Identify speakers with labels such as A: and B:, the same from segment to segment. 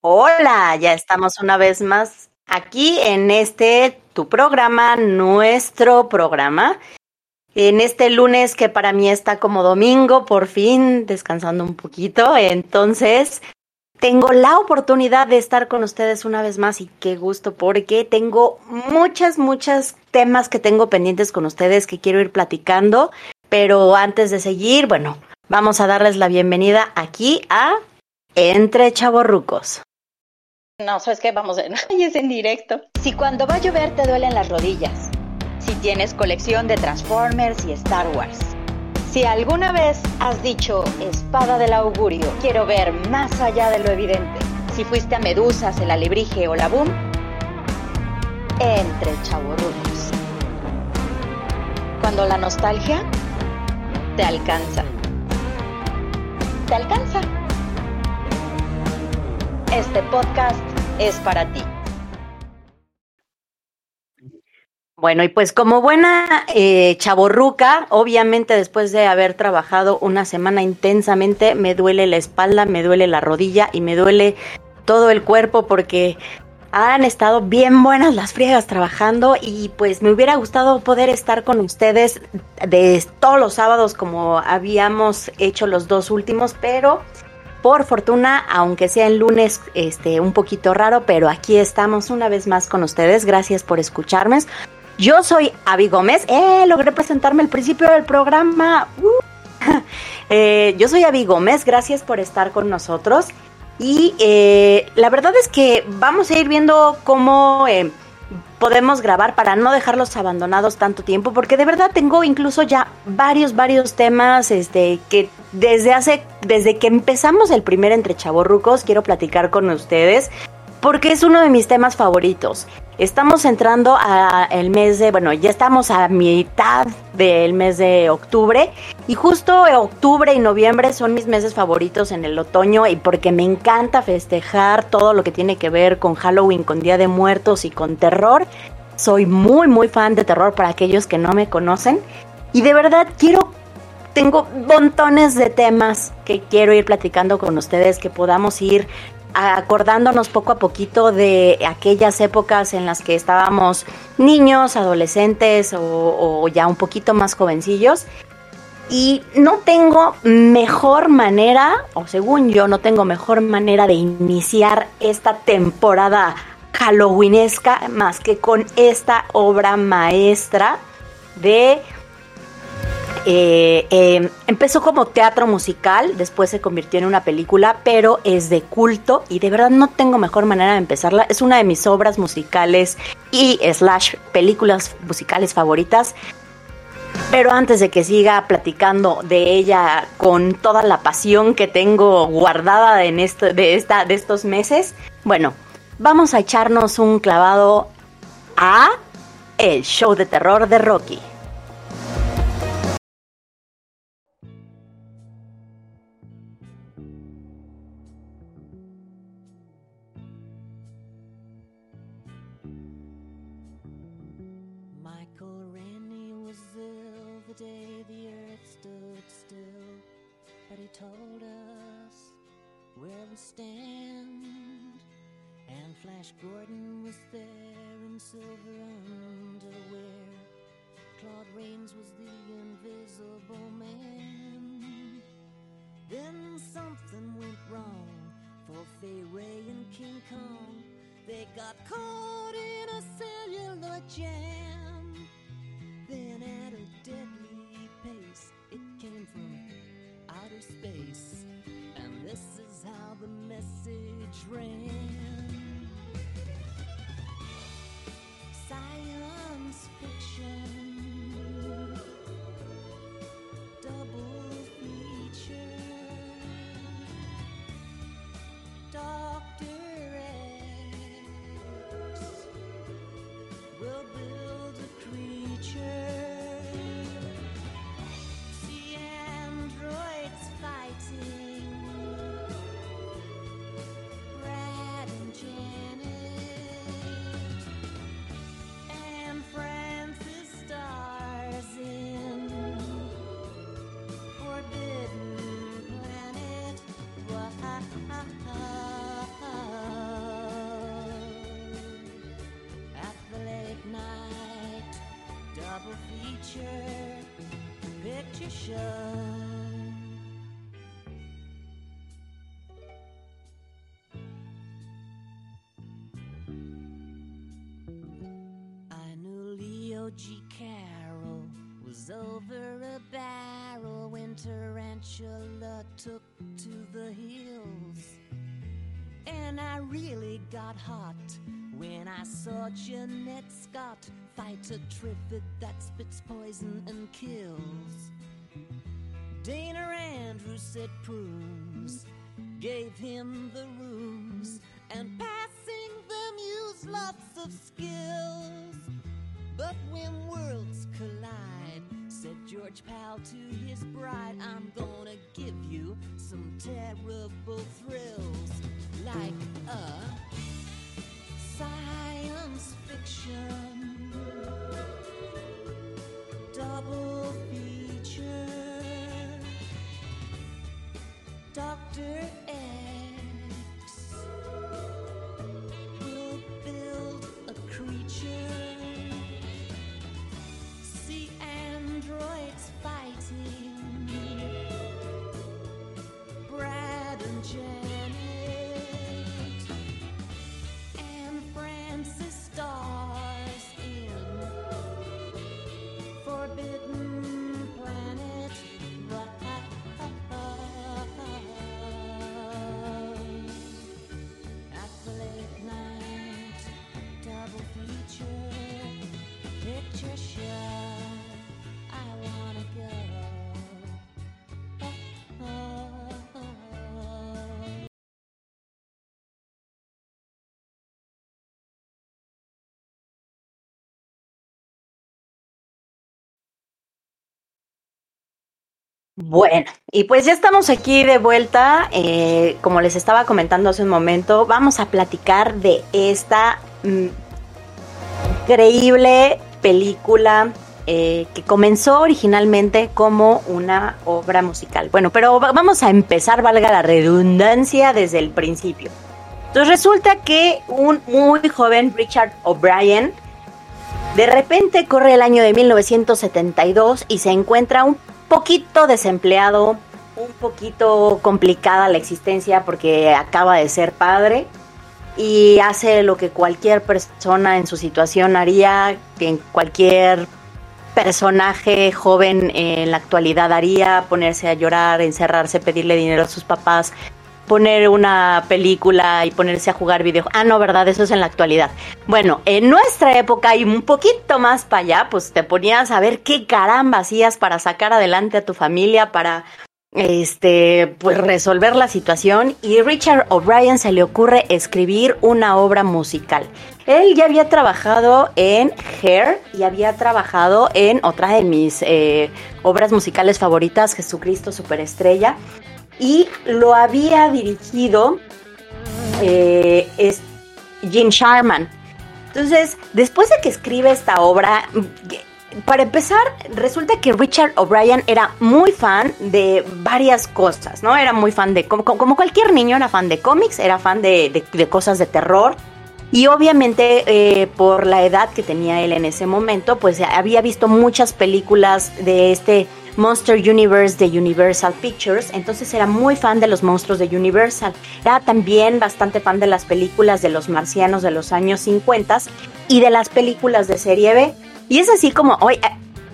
A: Hola, ya estamos una vez más aquí en este tu programa, nuestro programa. En este lunes que para mí está como domingo, por fin descansando un poquito. Entonces, tengo la oportunidad de estar con ustedes una vez más y qué gusto porque tengo muchas, muchas temas que tengo pendientes con ustedes que quiero ir platicando. Pero antes de seguir, bueno, vamos a darles la bienvenida aquí a Entre Chavorrucos.
B: No, ¿sabes qué? Vamos, en, es en directo.
C: Si cuando va a llover te duelen las rodillas.
B: Si tienes colección de Transformers y Star Wars.
C: Si alguna vez has dicho espada del augurio, quiero ver más allá de lo evidente.
B: Si fuiste a Medusas, el Alebrije o la Boom.
C: Entre chavorrucos.
B: Cuando la nostalgia te alcanza.
C: Te alcanza. Este podcast es para ti.
A: Bueno, y pues como buena eh, chaborruca, obviamente después de haber trabajado una semana intensamente, me duele la espalda, me duele la rodilla y me duele todo el cuerpo porque han estado bien buenas las friegas trabajando y pues me hubiera gustado poder estar con ustedes de todos los sábados como habíamos hecho los dos últimos, pero por fortuna, aunque sea el lunes este, un poquito raro, pero aquí estamos una vez más con ustedes. Gracias por escucharme. Yo soy Avi Gómez. Eh, logré presentarme al principio del programa. Uh. eh, yo soy Avi Gómez. Gracias por estar con nosotros. Y eh, la verdad es que vamos a ir viendo cómo eh, podemos grabar para no dejarlos abandonados tanto tiempo, porque de verdad tengo incluso ya varios, varios temas este, que desde hace, desde que empezamos el primer Entre Chavorrucos, quiero platicar con ustedes, porque es uno de mis temas favoritos. Estamos entrando a el mes de, bueno, ya estamos a mitad del mes de octubre y justo octubre y noviembre son mis meses favoritos en el otoño y porque me encanta festejar todo lo que tiene que ver con Halloween, con Día de Muertos y con terror. Soy muy muy fan de terror para aquellos que no me conocen y de verdad quiero tengo montones de temas que quiero ir platicando con ustedes que podamos ir acordándonos poco a poquito de aquellas épocas en las que estábamos niños, adolescentes o, ya un poquito más jovencillos. Y no tengo mejor manera, o según yo, no tengo mejor manera de iniciar esta temporada halloweenesca más que con esta obra maestra de eh, em, empezó como teatro musical, después se convirtió en una película, pero es de culto y de verdad no tengo mejor manera de empezarla. Es una de mis obras musicales y slash películas musicales favoritas. Pero antes de que siga platicando de ella con toda la pasión que tengo guardada en esto, de, esta, de estos meses, bueno, vamos a echarnos un clavado a el show de terror de Rocky. They got cold.
D: I knew Leo G. Carroll was over a barrel when Tarantula took to the hills. And I really got hot when I saw Jeanette Scott fight a trivet that spits poison and kills. Dana Andrews said prunes gave him the rooms and passing them used lots of skills. But when worlds collide, said George Powell to his bride, I'm gonna give you some terrible thrills like a science fiction double
A: Bueno, y pues ya estamos aquí de vuelta. eh, como les estaba comentando hace un momento, vamos a platicar de esta mm, increíble película eh, que comenzó originalmente como una obra musical. Bueno, pero va- vamos a empezar, valga la redundancia, desde el principio. Entonces resulta que un muy joven Richard O'Brien de repente corre el año de 1972 y se encuentra un poquito desempleado, un poquito complicada la existencia porque acaba de ser padre y hace lo que cualquier persona en su situación haría, que cualquier personaje joven en la actualidad haría, ponerse a llorar, encerrarse, pedirle dinero a sus papás, poner una película y ponerse a jugar videojuegos. Ah, no, ¿verdad? Eso es en la actualidad. Bueno, en nuestra época y un poquito más para allá, pues te ponías a ver qué caramba hacías para sacar adelante a tu familia, para este, pues resolver la situación y Richard O'Brien se le ocurre escribir una obra musical. Él ya había trabajado en Hair y había trabajado en otra de mis eh, obras musicales favoritas, Jesucristo Superestrella, y lo había dirigido eh, es Jim Sharman. Entonces, después de que escribe esta obra, para empezar, resulta que Richard O'Brien era muy fan de varias cosas, ¿no? Era muy fan de, como, como cualquier niño, era fan de cómics, era fan de, de, de cosas de terror. Y obviamente eh, por la edad que tenía él en ese momento, pues había visto muchas películas de este Monster Universe de Universal Pictures, entonces era muy fan de los monstruos de Universal. Era también bastante fan de las películas de los marcianos de los años 50 y de las películas de serie B. Y es así como hoy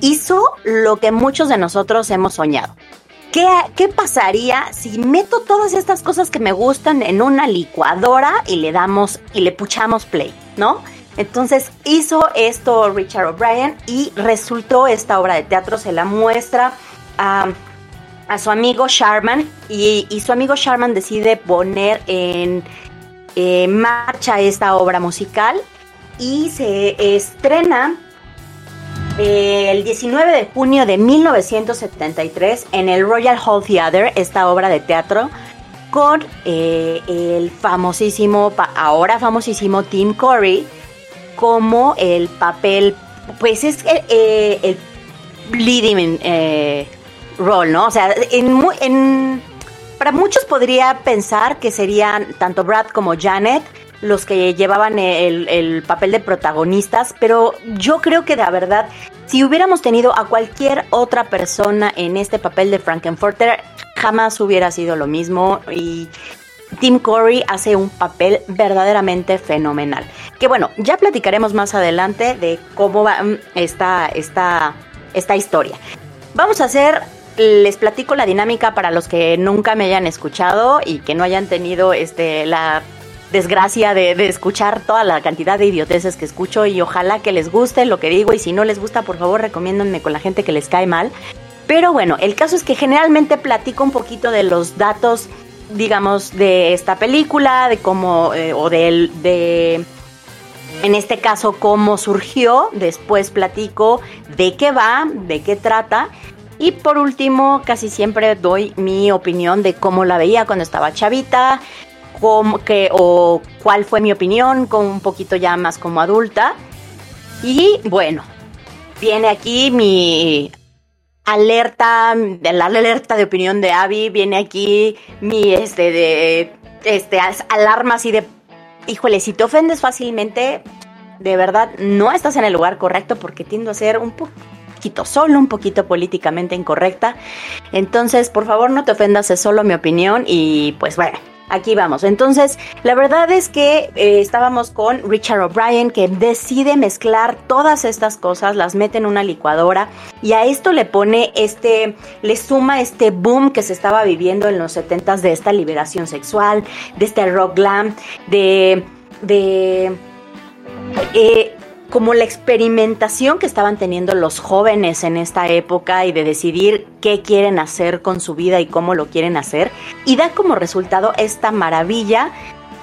A: hizo lo que muchos de nosotros hemos soñado. ¿Qué, ¿Qué, pasaría si meto todas estas cosas que me gustan en una licuadora y le damos y le puchamos play, ¿no? Entonces hizo esto Richard O'Brien y resultó esta obra de teatro, se la muestra a, a su amigo Sharman y, y, su amigo Sharman decide poner en marcha esta obra musical y se estrena eh, el 19 de junio de 1973 en el Royal Hall Theatre, esta obra de teatro, con eh, el famosísimo, ahora famosísimo Tim Curry, como el papel, pues es el, eh, el leading eh, role, ¿no? O sea, en, en, para muchos podría pensar que serían tanto Brad como Janet los que llevaban el, el papel de protagonistas, pero yo creo que de verdad, si hubiéramos tenido a cualquier otra persona en este papel de Frankenfurter, jamás hubiera sido lo mismo y Tim Curry hace un papel verdaderamente fenomenal. Que bueno, ya platicaremos más adelante de cómo va mm, esta, esta, esta historia. Vamos a hacer, les platico la dinámica para los que nunca me hayan escuchado y que no hayan tenido este, la desgracia de, escuchar toda la cantidad de idioteces que escucho y ojalá que les guste lo que digo y si no les gusta por favor recomiéndenme con la gente que les cae mal. Pero bueno, el caso es que generalmente platico un poquito de los datos digamos, de esta película, de cómo, eh, o de, de, en este caso, cómo surgió, después platico de qué va, de qué trata, y por último, casi siempre doy mi opinión de cómo la veía cuando estaba chavita, cómo, que, o cuál fue mi opinión, con un poquito ya más como adulta. Y bueno, viene aquí mi alerta, la alerta de opinión de Abby, viene aquí mi, este, de, este, alarma así de, híjole, si te ofendes fácilmente, de verdad, no estás en el lugar correcto porque tiendo a ser un poquito solo, un poquito políticamente incorrecta. Entonces, por favor, no te ofendas, es solo mi opinión y pues bueno, Aquí vamos. Entonces, la verdad es que eh, estábamos con Richard O'Brien que decide mezclar todas estas cosas, las mete en una licuadora y a esto le pone este, le suma este boom que se estaba viviendo en los 70s de esta liberación sexual, de este rock glam, de, de eh, como la experimentación que estaban teniendo los jóvenes en esta época y de decidir qué quieren hacer con su vida y cómo lo quieren hacer, y da como resultado esta maravilla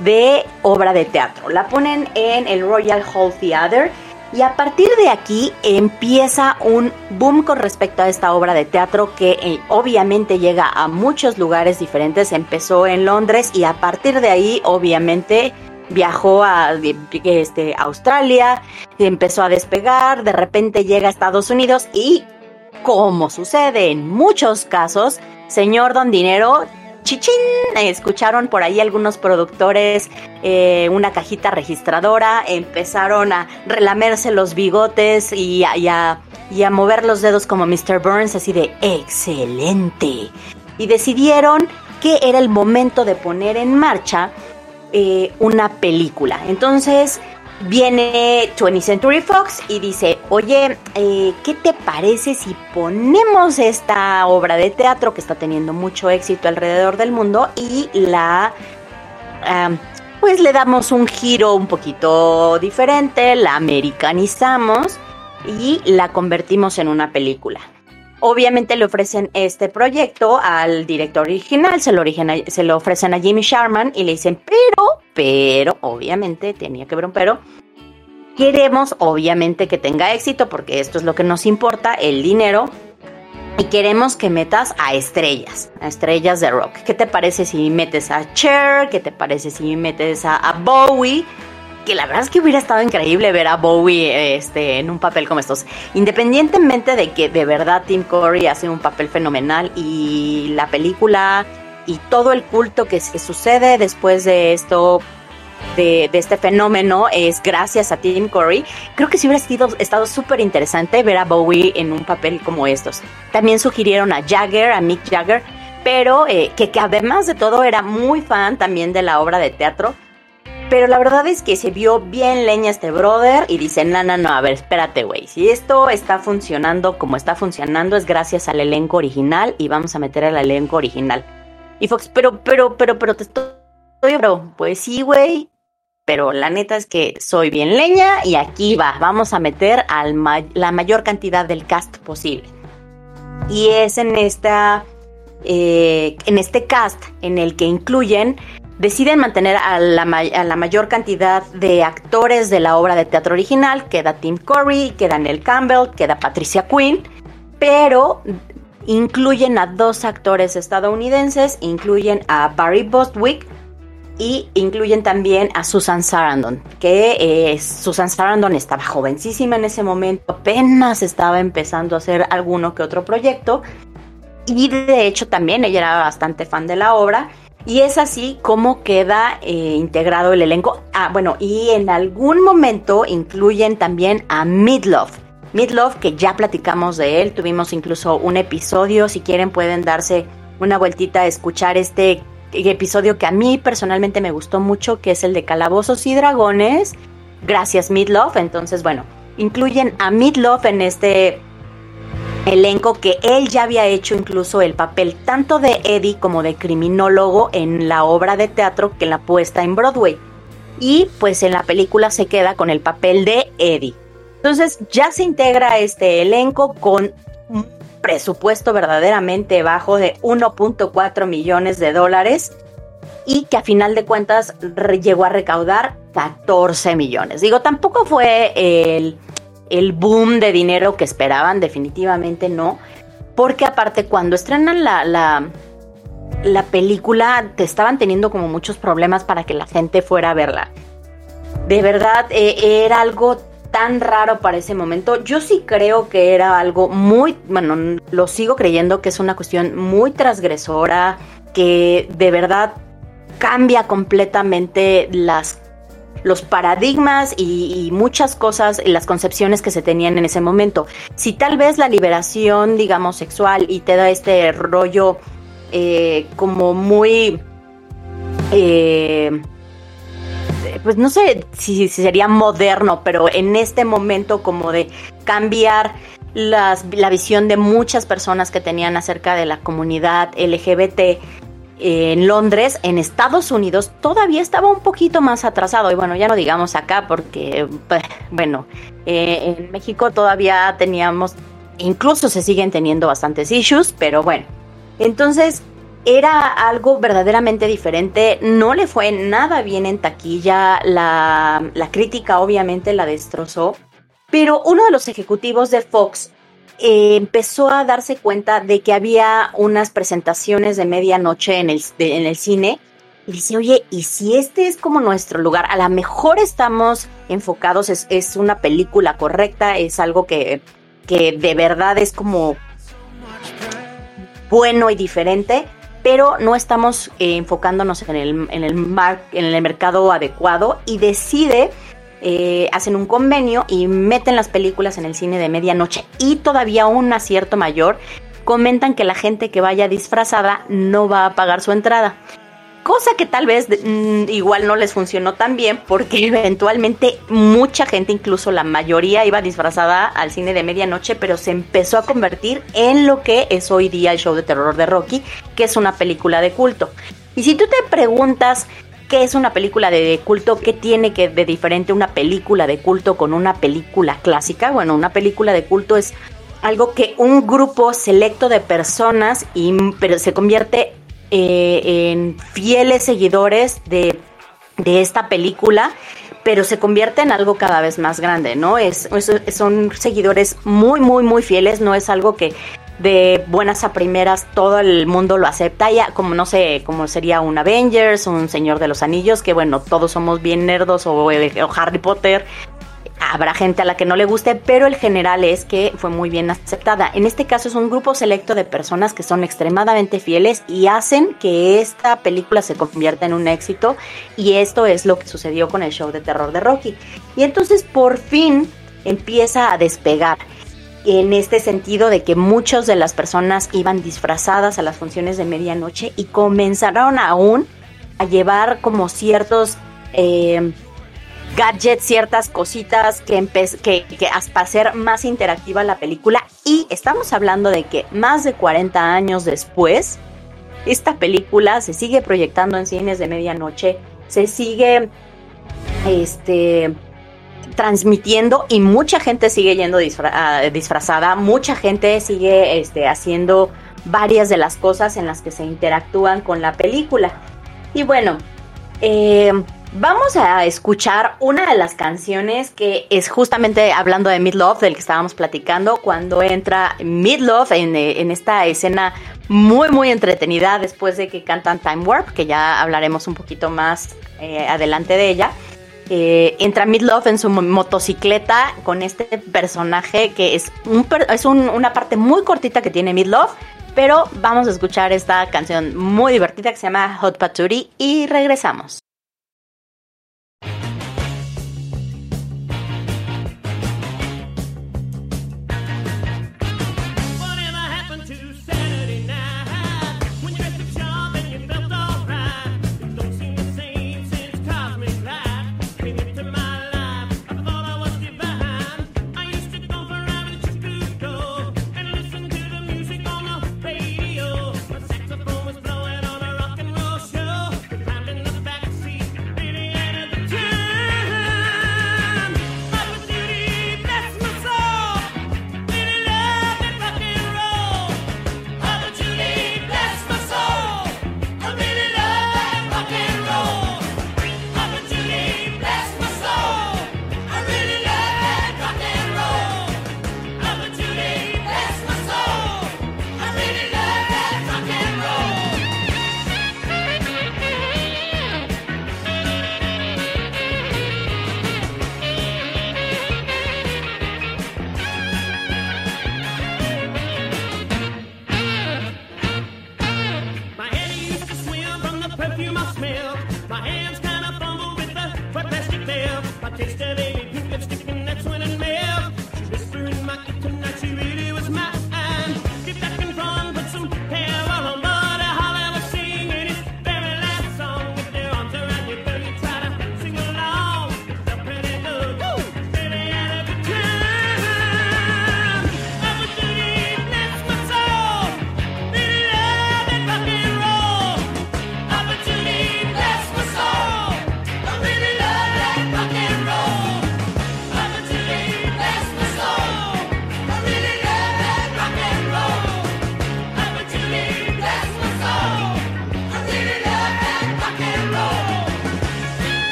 A: de obra de teatro. La ponen en el Royal Hall Theatre y a partir de aquí empieza un boom con respecto a esta obra de teatro que eh, obviamente llega a muchos lugares diferentes. Empezó en Londres y a partir de ahí obviamente viajó a este, Australia, empezó a despegar, de repente llega a Estados Unidos y, como sucede en muchos casos, señor Don Dinero, chichín, escucharon por ahí algunos productores eh, una cajita registradora, empezaron a relamerse los bigotes y y a mover los dedos como Mr. Burns, así de excelente. Y decidieron que era el momento de poner en marcha eh, una película. Entonces viene 20th Century Fox y dice, oye, eh, ¿qué te parece si ponemos esta obra de teatro que está teniendo mucho éxito alrededor del mundo y la... pues le damos un giro un poquito diferente, la americanizamos y la convertimos en una película. Obviamente le ofrecen este proyecto al director original, se lo, ofrecen a Jimmy Sharman y le dicen, pero, pero, obviamente tenía que haber un pero. Queremos, obviamente, que tenga éxito porque esto es lo que nos importa, el dinero. Y queremos que metas a estrellas, a estrellas de rock. ¿Qué te parece si metes a Cher? ¿Qué te parece si metes a Bowie? Que la verdad es que hubiera estado increíble ver a Bowie este, en un papel como estos. Independientemente de que de verdad Tim Curry hace un papel fenomenal y la película y todo el culto que, sucede después de esto, de, este fenómeno, es gracias a Tim Curry. Creo que sí hubiera sido, estado súper interesante ver a Bowie en un papel como estos. También sugirieron a Jagger, a Mick Jagger, pero eh, que, que además de todo era muy fan también de la obra de teatro pero la verdad es que se vio bien leña este brother y dice, no, no, no, a ver, espérate, güey. Si esto está funcionando como está funcionando es gracias al elenco original y vamos a meter al elenco original. Y Fox, pero, pero, pero, pero te estoy, bro. Pues sí, güey. Pero la neta es que soy bien leña y aquí va. Vamos a meter la mayor cantidad del cast posible. Y es en esta... Eh, en este cast en el que incluyen deciden mantener a la, mayor cantidad de actores de la obra de teatro original. Queda Tim Curry, queda Neil Campbell, queda Patricia Quinn, pero incluyen a dos actores estadounidenses, incluyen a Barry Bostwick y incluyen también a Susan Sarandon, que eh, Susan Sarandon estaba jovencísima en ese momento, apenas estaba empezando a hacer alguno que otro proyecto y de hecho también ella era bastante fan de la obra Y es así como queda eh, integrado el elenco. Ah, bueno, y en algún momento incluyen también a Midlove. Midlove, que ya platicamos de él, tuvimos incluso un episodio, si quieren pueden darse una vueltita a escuchar este episodio que a mí personalmente me gustó mucho, que es el de Calabozos y Dragones. Gracias Midlove, entonces bueno, incluyen a Midlove en este elenco que él ya había hecho incluso el papel tanto de Eddie como de criminólogo en la obra de teatro que la puesta en Broadway. Y pues en la película se queda con el papel de Eddie. Entonces ya se integra este elenco con un presupuesto verdaderamente bajo de 1.4 millones de dólares y que a final de cuentas llegó a recaudar 14 millones. Digo, tampoco fue el el boom de dinero que esperaban, definitivamente no. Porque aparte cuando estrenan la, la, la película te estaban teniendo como muchos problemas para que la gente fuera a verla. De verdad, eh, era algo tan raro para ese momento. Yo sí creo que era algo muy, bueno, lo sigo creyendo que es una cuestión muy transgresora, que de verdad cambia completamente las los paradigmas y, muchas cosas, las concepciones que se tenían en ese momento. Si tal vez la liberación, digamos, sexual y te da este rollo eh, como muy... Eh, pues no sé si, sería moderno, pero en este momento como de cambiar las, la visión de muchas personas que tenían acerca de la comunidad LGBT, en Londres, en Estados Unidos, todavía estaba un poquito más atrasado. Y bueno, ya no digamos acá porque, pues, bueno, eh, en México todavía teníamos, incluso se siguen teniendo bastantes issues, pero bueno. Entonces, era algo verdaderamente diferente. No le fue nada bien en taquilla. La, la crítica obviamente la destrozó. Pero uno de los ejecutivos de Fox eh, empezó a darse cuenta de que había unas presentaciones de medianoche en el, en el cine y dice, oye, ¿y si este es como nuestro lugar? A lo mejor estamos enfocados, es, es una película correcta, es algo que, que, de verdad es como bueno y diferente, pero no estamos eh, enfocándonos en el, en, el en el mercado adecuado y decide eh, hacen un convenio y meten las películas en el cine de medianoche y todavía un acierto mayor, comentan que la gente que vaya disfrazada no va a pagar su entrada. Cosa que tal vez mm, igual no les funcionó tan bien porque eventualmente mucha gente, incluso la mayoría, iba disfrazada al cine de medianoche, pero se empezó a convertir en lo que es hoy día el show de terror de Rocky, que es una película de culto. Y si tú te preguntas ¿Qué es una película de culto? ¿Qué tiene que de diferente una película de culto con una película clásica? Bueno, una película de culto es algo que un grupo selecto de personas y, pero se convierte eh, en fieles seguidores de, de, esta película, pero se convierte en algo cada vez más grande, ¿no? Es, son seguidores muy, muy, muy fieles, no es algo que de buenas a primeras todo el mundo lo acepta, ya como no sé, como sería un Avengers, un Señor de los Anillos, que bueno, todos somos bien nerdos o, Harry Potter. Habrá gente a la que no le guste, pero el general es que fue muy bien aceptada. En este caso es un grupo selecto de personas que son extremadamente fieles y hacen que esta película se convierta en un éxito. Y esto es lo que sucedió con el show de terror de Rocky. Y entonces por fin empieza a despegar en este sentido de que muchas de las personas iban disfrazadas a las funciones de medianoche y comenzaron aún a llevar como ciertos eh, gadgets, ciertas cositas que, que, que hasta hacer más interactiva la película. Y estamos hablando de que más de 40 años después, esta película se sigue proyectando en cines de medianoche, se sigue este transmitiendo y mucha gente sigue yendo ah, disfrazada, mucha gente sigue este, haciendo varias de las cosas en las que se interactúan con la película. Y bueno, eh, vamos a escuchar una de las canciones que es justamente hablando de Midlove, del que estábamos platicando, cuando entra Midlove en, eh, en esta escena muy muy entretenida después de que cantan Time Warp, que ya hablaremos un poquito más eh, adelante de ella. Eh, entra Midlove en su motocicleta con este personaje que es, un, es una parte muy cortita que tiene Midlove, Pero vamos a escuchar esta canción muy divertida que se llama Hot Paturi y regresamos.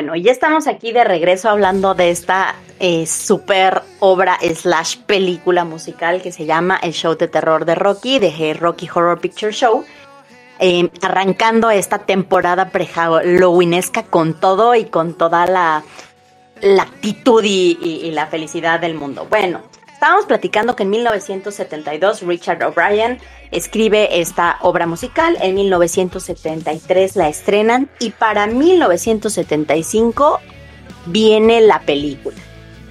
A: Bueno, ya estamos aquí de regreso hablando de esta eh, super obra slash película musical que se llama El Show de Terror de Rocky, de Rocky Horror Picture Show. Em, arrancando esta temporada pre-halloweenesca con todo y con toda la, la actitud y la felicidad del mundo. Bueno, estábamos platicando que en 1972 Richard O'Brien escribe esta obra musical, en 1973 la estrenan y para 1975 viene la película.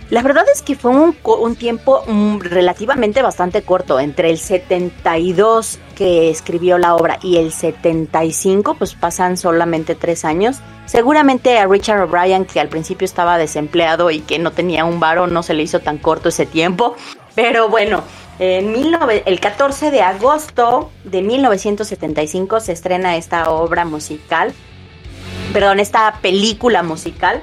A: La verdad es que fue un, tiempo mm, relativamente bastante corto, entre el 72 que escribió la obra y el 75, pues pasan solamente tres años. Seguramente a Richard O'Brien, que al principio estaba desempleado y que no tenía un varo, no se le hizo tan corto ese tiempo. Pero bueno, el 14 de agosto de 1975 se estrena esta obra musical, perdón, esta película musical.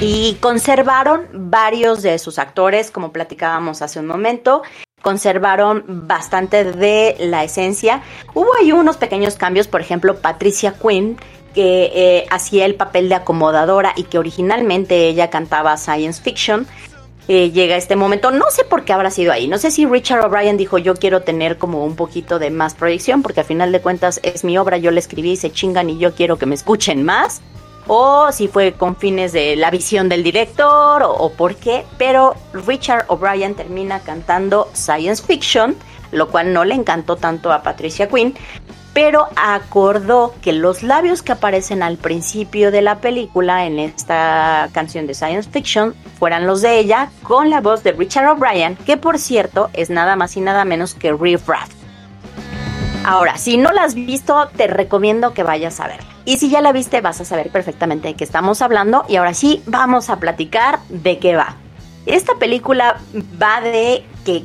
A: Y conservaron varios de sus actores, como platicábamos hace un momento, conservaron bastante de la esencia. Hubo ahí unos pequeños cambios, por ejemplo, Patricia Quinn, que eh, hacía el papel de acomodadora y que originalmente ella cantaba science fiction, eh, llega este momento. No sé por qué habrá sido ahí. No sé si Richard O'Brien dijo yo quiero tener como un poquito de más proyección porque al final de cuentas es mi obra, yo la escribí y se chingan y yo quiero que me escuchen más. O si fue con fines de la visión del director o, por qué. Pero Richard O'Brien termina cantando science fiction, lo cual no le encantó tanto a Patricia Quinn pero acordó que los labios que aparecen al principio de la película en esta canción de science fiction fueran los de ella con la voz de Richard O'Brien, que por cierto es nada más y nada menos que Riff Raff. Ahora, si no la has visto, te recomiendo que vayas a verla. Y si ya la viste, vas a saber perfectamente de qué estamos hablando. Y ahora sí, vamos a platicar de qué va. Esta película va de que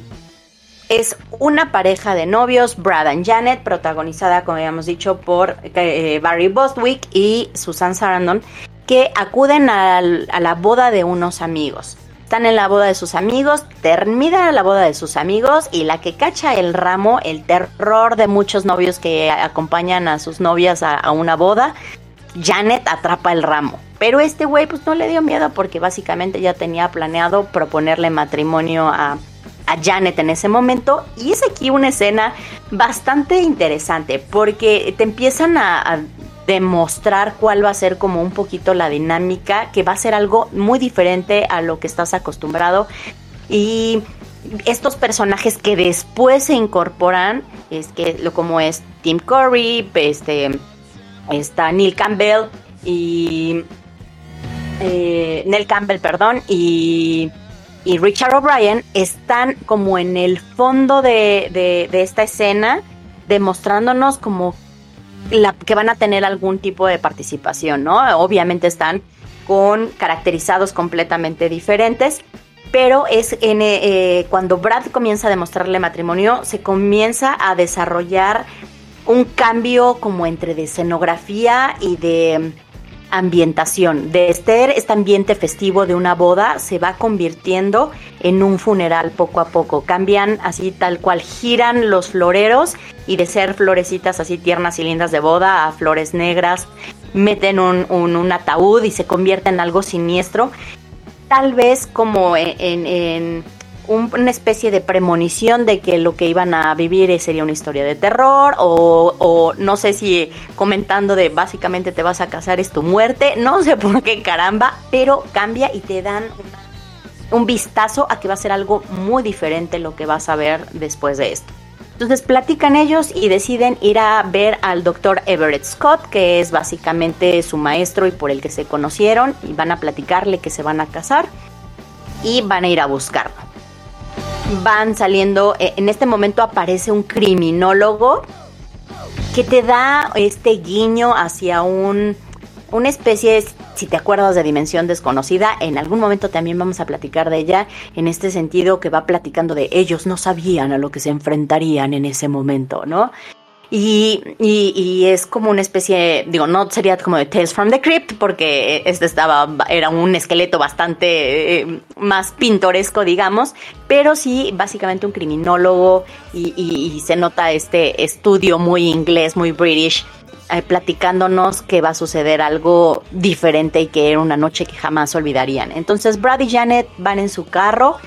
A: es una pareja de novios, Brad and Janet, protagonizada, como habíamos dicho, por eh, Barry Bostwick y Susan Sarandon, que acuden a la boda de unos amigos están en la boda de sus amigos, termina la boda de sus amigos y la que cacha el ramo, el terror de muchos novios que acompañan a sus novias a, una boda, Janet atrapa el ramo. Pero este güey pues no le dio miedo porque básicamente ya tenía planeado proponerle matrimonio a, Janet en ese momento. Y es aquí una escena bastante interesante porque te empiezan a, demostrar cuál va a ser como un poquito la dinámica, que va a ser algo muy diferente a lo que estás acostumbrado. Y estos personajes que después se incorporan, es que lo como es Tim Curry, este, está Neil Campbell y eh, Neil Campbell, perdón, y, y Richard O'Brien están como en el fondo de, de, de esta escena, demostrándonos como que van a tener algún tipo de participación, ¿no? Obviamente están con caracterizados completamente diferentes, pero es en, eh, cuando Brad comienza a demostrarle matrimonio, se comienza a desarrollar un cambio como entre de escenografía y de ambientación. De Esther, este ambiente festivo de una boda se va convirtiendo en un funeral poco a poco. Cambian así tal cual, giran los floreros y de ser florecitas así tiernas y lindas de boda a flores negras, meten un, un, ataúd y se convierte en algo siniestro. Tal vez como en una especie de premonición de que lo que iban a vivir sería una historia de terror o, no sé si comentando de básicamente te vas a casar es tu muerte, no sé por qué caramba, pero cambia y te dan un vistazo a que va a ser algo muy diferente lo que vas a ver después de esto. Entonces platican ellos y deciden ir a ver al doctor Everett Scott, que es básicamente su maestro y por el que se conocieron, y van a platicarle que se van a casar y van a ir a buscarlo van saliendo, eh, en este momento aparece un criminólogo que te da este guiño hacia un, una especie, si te acuerdas de Dimensión Desconocida, en algún momento también vamos a platicar de ella, en este sentido que va platicando de ellos no sabían a lo que se enfrentarían en ese momento, ¿no? Y, y, es como una especie, digo, no sería como de Tales from the Crypt, porque este estaba, era un esqueleto bastante eh, más pintoresco, digamos, pero sí, básicamente un criminólogo y, se nota este estudio muy inglés, muy british, eh, platicándonos que va a suceder algo diferente y que era una noche que jamás olvidarían. Entonces Brad y Janet van en su carro,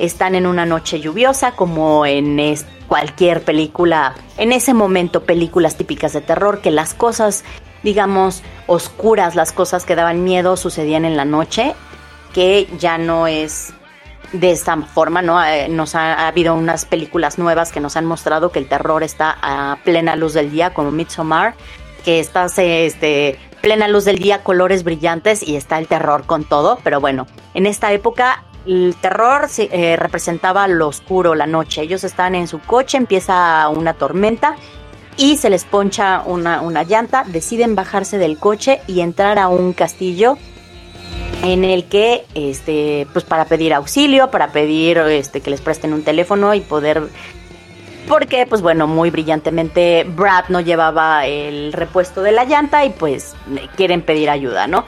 A: están en una noche lluviosa, como en cualquier película, en ese momento películas típicas de terror, que las cosas, digamos, oscuras, las cosas que daban miedo sucedían en la noche, que ya no es de esta forma, ¿no? Eh, nos ha, habido unas películas nuevas que nos han mostrado que el terror está a plena luz del día, como Midsommar, que está este, plena luz del día, colores brillantes y está el terror con todo, pero bueno, en esta época el terror eh, representaba lo oscuro, la noche. Ellos están en su coche, empieza una tormenta y se les poncha una, llanta. Deciden bajarse del coche y entrar a un castillo en el que, este, pues para pedir auxilio, para pedir este, que les presten un teléfono y poder porque pues bueno, muy brillantemente Brad no llevaba el repuesto de la llanta y pues quieren pedir ayuda, ¿no?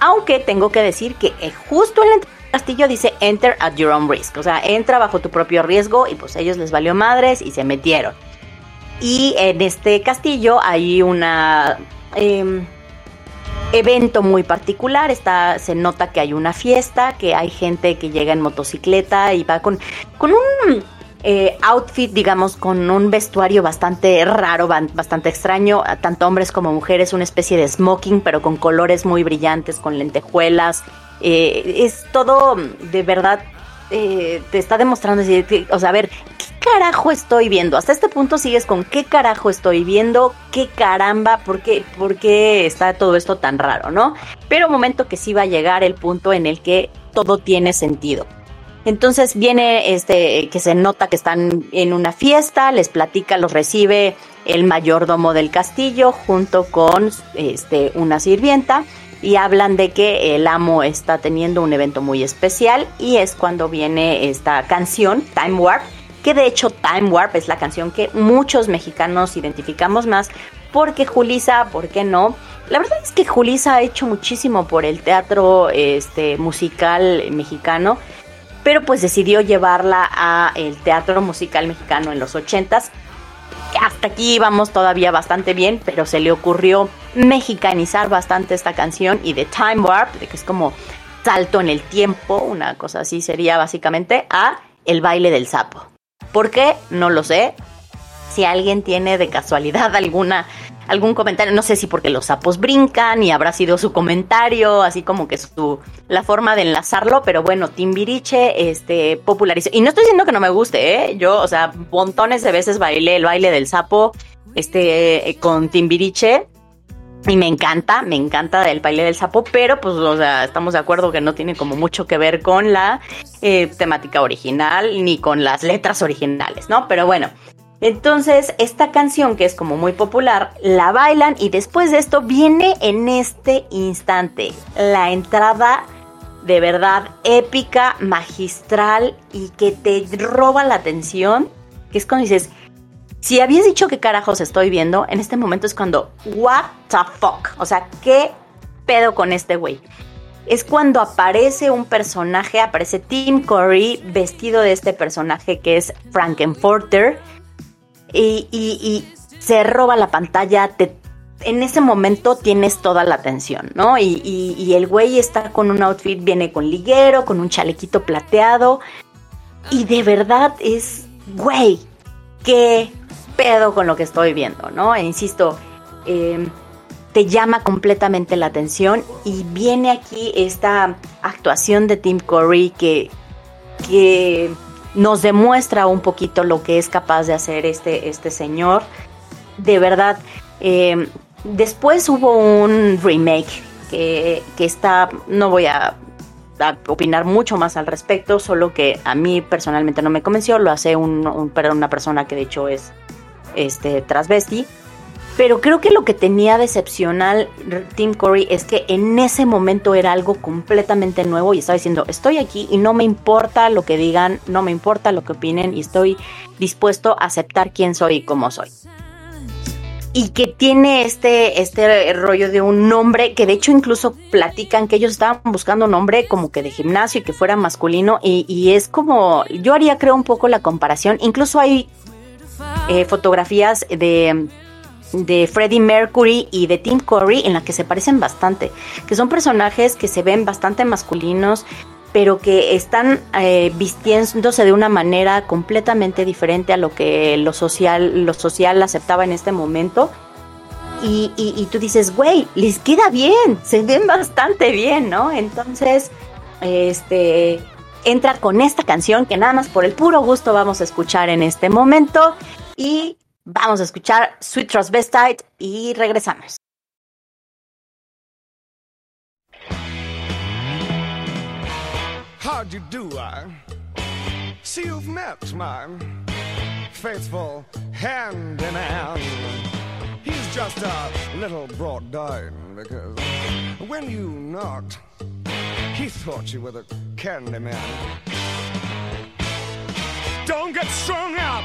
A: Aunque tengo que decir que eh, justo en la castillo dice enter at your own risk, o sea, entra bajo tu propio riesgo y pues ellos les valió madres y se metieron. Y en este castillo hay una em, evento muy particular, está, se nota que hay una fiesta, que hay gente que llega en motocicleta y va con, con un eh, outfit, digamos, con un vestuario bastante raro, bastante extraño, tanto hombres como mujeres, una especie de smoking, pero con colores muy brillantes, con lentejuelas, eh, es todo de verdad, eh, te está demostrando, o sea, a ver, carajo estoy viendo? Hasta este punto sigues con qué carajo estoy viendo, qué caramba, por qué, por qué está todo esto tan raro, ¿no? Pero momento que sí va a llegar el punto en el que todo tiene sentido. Entonces viene este que se nota que están en una fiesta, les platica, los recibe el mayordomo del castillo junto con este una sirvienta y hablan de que el amo está teniendo un evento muy especial y es cuando viene esta canción Time Warp, que de hecho Time Warp es la canción que muchos mexicanos identificamos más porque Julisa, ¿por qué no? La verdad es que Julisa ha hecho muchísimo por el teatro este, musical mexicano pero pues decidió llevarla a el teatro musical mexicano en los ochentas. Hasta aquí íbamos todavía bastante bien, pero se le ocurrió mexicanizar bastante esta canción y de Time Warp, que es como salto en el tiempo, una cosa así sería básicamente, a el baile del sapo. ¿Por qué? No lo sé. Si alguien tiene de casualidad alguna algún comentario, no sé si porque los sapos brincan y habrá sido su comentario, así como que su la forma de enlazarlo, pero bueno, Timbiriche este popularizó y no estoy diciendo que no me guste, ¿eh? Yo, o sea, montones de veces bailé el baile del sapo este con Timbiriche y me encanta, me encanta el baile del sapo, pero pues, o sea, estamos de acuerdo que no tiene como mucho que ver con la eh, temática original ni con las letras originales, ¿no? Pero bueno, entonces, esta canción que es como muy popular, la bailan y después de esto viene en este instante la entrada de verdad épica, magistral y que te roba la atención, que es cuando dices, si habías dicho que carajos estoy viendo, en este momento es cuando, what the fuck, o sea, ¿qué pedo con este güey? Es cuando aparece un personaje, aparece Tim Curry vestido de este personaje que es Frankenfurter y, se roba la pantalla, en ese momento tienes toda la atención, ¿no? Y, el güey está con un outfit, viene con liguero, con un chalequito plateado. Y de verdad es, güey, qué pedo con lo que estoy viendo, ¿no? E insisto, em, te llama completamente la atención y viene aquí esta actuación de Tim Curry que, que nos demuestra un poquito lo que es capaz de hacer este, este señor. De verdad, em, después hubo un remake que, está, no voy a, opinar mucho más al respecto, solo que a mí personalmente no me convenció, lo hace un, una persona que de hecho es este, transvesti pero creo que lo que tenía de excepcional Tim Curry es que en ese momento era algo completamente nuevo y estaba diciendo, estoy aquí y no me importa lo que digan, no me importa lo que opinen y estoy dispuesto a aceptar quién soy y cómo soy. Y que tiene este, este rollo de un nombre que de hecho incluso platican que ellos estaban buscando un nombre como que de gimnasio y que fuera masculino y, es como, yo haría creo un poco la comparación, incluso hay eh, fotografías de de Freddie Mercury y de Tim Curry en la que se parecen bastante, que son personajes que se ven bastante masculinos, pero que están eh, vistiéndose de una manera completamente diferente a lo que lo social, lo social aceptaba en este momento. Y, y tú dices, güey, les queda bien, se ven bastante bien, ¿no? Entonces, este, entra con esta canción que nada más por el puro gusto vamos a escuchar en este momento. Y Vamos a escuchar Sweet Transvestite y regresamos.
E: How'd you do, I see you've met my faithful hand in hand. He's just a little brought down because when you knocked, he thought you were the candy man. Don't get strung up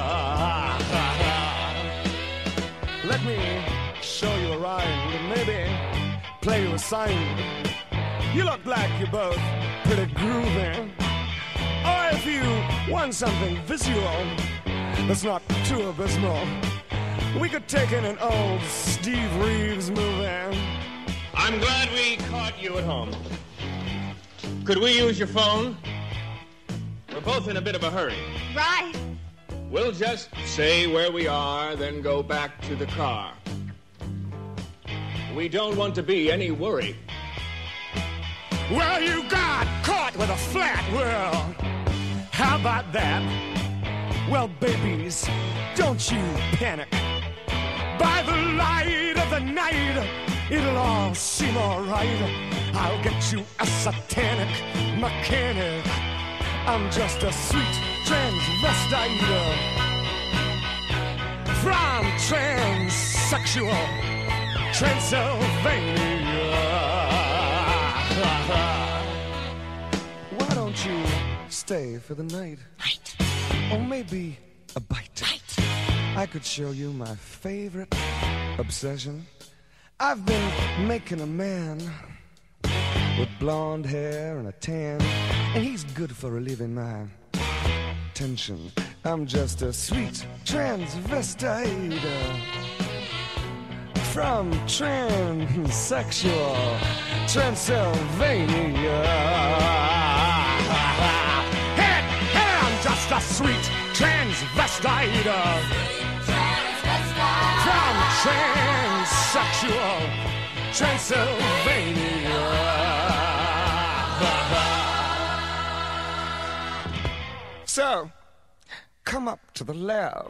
E: Show you around and maybe play you a sign. You look like you're both pretty groovy. Or if you want something visual that's not too abysmal, we could take in an old Steve Reeves movie.
F: I'm glad we caught you at home. Could we use your phone? We're both in a bit of a hurry.
C: Right.
F: We'll just say where we are, then go back to the car. We don't want to be any worry.
E: Well, you got caught with a flat world. How about that? Well, babies, don't you panic. By the light of the night, it'll all seem alright. I'll get you a satanic mechanic. I'm just a sweet transvestite from transsexual Transylvania. Why don't you stay for the night?
D: Right,
E: Or maybe a bite.
D: right.
E: I could show you my favorite obsession. I've been making a man with blonde hair and a tan, and he's good for relieving my tension. I'm just a sweet transvestite from transsexual Transylvania. Hey, hey, I'm just a sweet transvestite from transsexual Transylvania. So, come up to the lab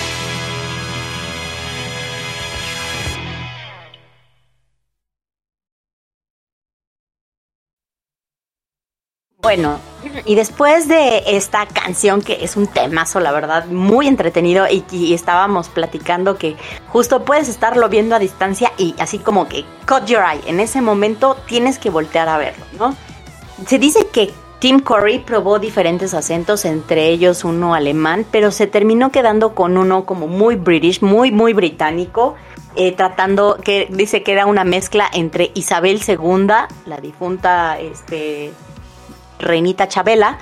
A: Bueno, y después de esta canción, que es un temazo, la verdad, muy entretenido, y, y estábamos platicando que justo puedes estarlo viendo a distancia y así como que cut your eye, en ese momento tienes que voltear a verlo, ¿no? Se dice que Tim Curry probó diferentes acentos, entre ellos uno alemán, pero se terminó quedando con uno como muy british, muy, muy británico, eh, tratando, que dice que era una mezcla entre Isabel II, la difunta, este Reinita Chabela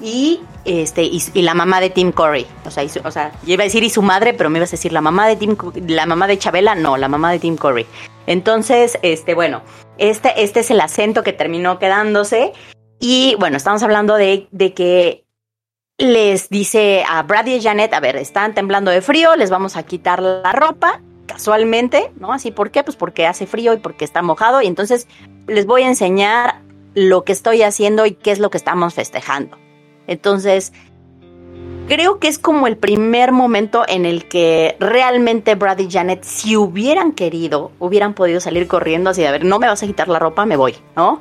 A: y este y, la mamá de Tim Curry. O sea, yo iba a decir y su madre, pero me ibas a decir la mamá de Tim la mamá de Chabela, no, la mamá de Tim Curry. Entonces, este, bueno, este, este es el acento que terminó quedándose. Y bueno, estamos hablando de, de que les dice a Brad y Janet, a ver, están temblando de frío, les vamos a quitar la ropa, casualmente, ¿no? Así, ¿por qué? Pues porque hace frío y porque está mojado. Y entonces les voy a enseñar lo que estoy haciendo y qué es lo que estamos festejando. Entonces, creo que es como el primer momento en el que realmente Brad y Janet, si hubieran querido, hubieran podido salir corriendo así de, a ver, no me vas a quitar la ropa, me voy, ¿no?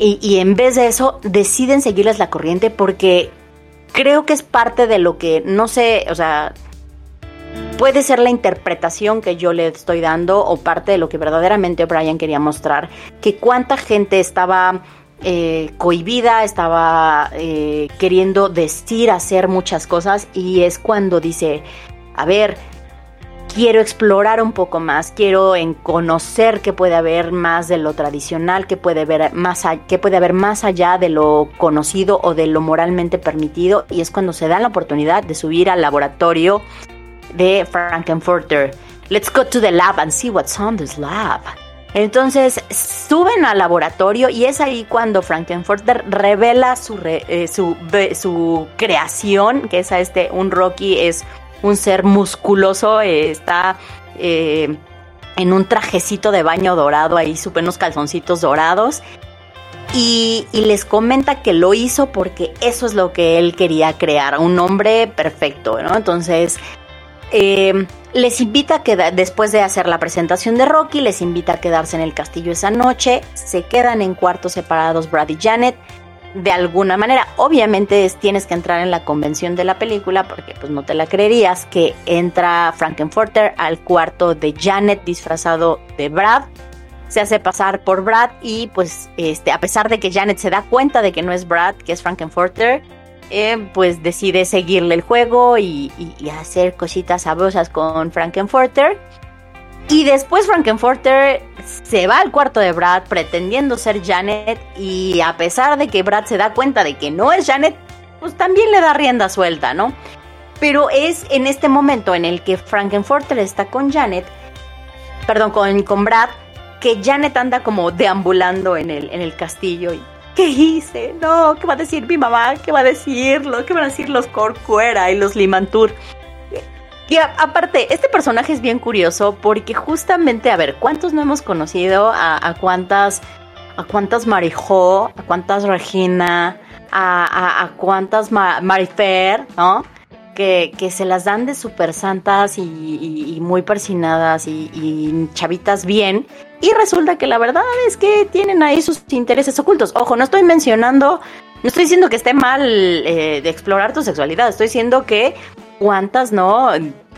A: Y, y en vez de eso, deciden seguirles la corriente porque creo que es parte de lo que, no sé, o sea, puede ser la interpretación que yo le estoy dando o parte de lo que verdaderamente Brian quería mostrar, que cuánta gente estaba eh, cohibida, estaba eh, queriendo decir, hacer muchas cosas y es cuando dice, a ver, quiero explorar un poco más, quiero conocer qué puede haber más de lo tradicional, qué puede haber más, qué puede haber más allá de lo conocido o de lo moralmente permitido y es cuando se da la oportunidad de subir al laboratorio de Frankenfurter. Let's go to the lab and see what's on this lab. Entonces suben al laboratorio y es ahí cuando Frankenfurter revela su, eh, su, su creación, que es a este, un Rocky es un ser musculoso, eh, está eh, en un trajecito de baño dorado, ahí supe unos calzoncitos dorados. Y, y les comenta que lo hizo porque eso es lo que él quería crear, un hombre perfecto, ¿no? Entonces, eh, les invita a quedar, después de hacer la presentación de Rocky, les invita a quedarse en el castillo esa noche, se quedan en cuartos separados Brad y Janet, de alguna manera, obviamente es- tienes que entrar en la convención de la película porque pues no te la creerías que entra Frankenfurter al cuarto de Janet disfrazado de Brad. Se hace pasar por Brad y pues este, a pesar de que Janet se da cuenta de que no es Brad, que es Frankenfurter, eh, pues decide seguirle el juego y, hacer cositas sabrosas con Frankenfurter. Y después Frankenfurter se va al cuarto de Brad pretendiendo ser Janet y a pesar de que Brad se da cuenta de que no es Janet, pues también le da rienda suelta, ¿no? Pero es en este momento en el que Frankenfurter está con Janet, perdón, con, con Brad, que Janet anda como deambulando en el, en el castillo y ¿qué hice? No, ¿qué va a decir mi mamá? ¿Qué va a decirlo? ¿Qué van a decir los Corcuera y los Limantur? Y aparte, este personaje es bien curioso porque justamente, a ver, ¿cuántos no hemos conocido? ¿A, cuántas, a cuántas Marijó? ¿A cuántas Regina? ¿A, a, cuántas Marifer? ¿No? Que, que, se las dan de súper santas y, muy persinadas y, chavitas bien. Y resulta que la verdad es que tienen ahí sus intereses ocultos. Ojo, no estoy mencionando, no estoy diciendo que esté mal eh, de explorar tu sexualidad, estoy diciendo que cuántas no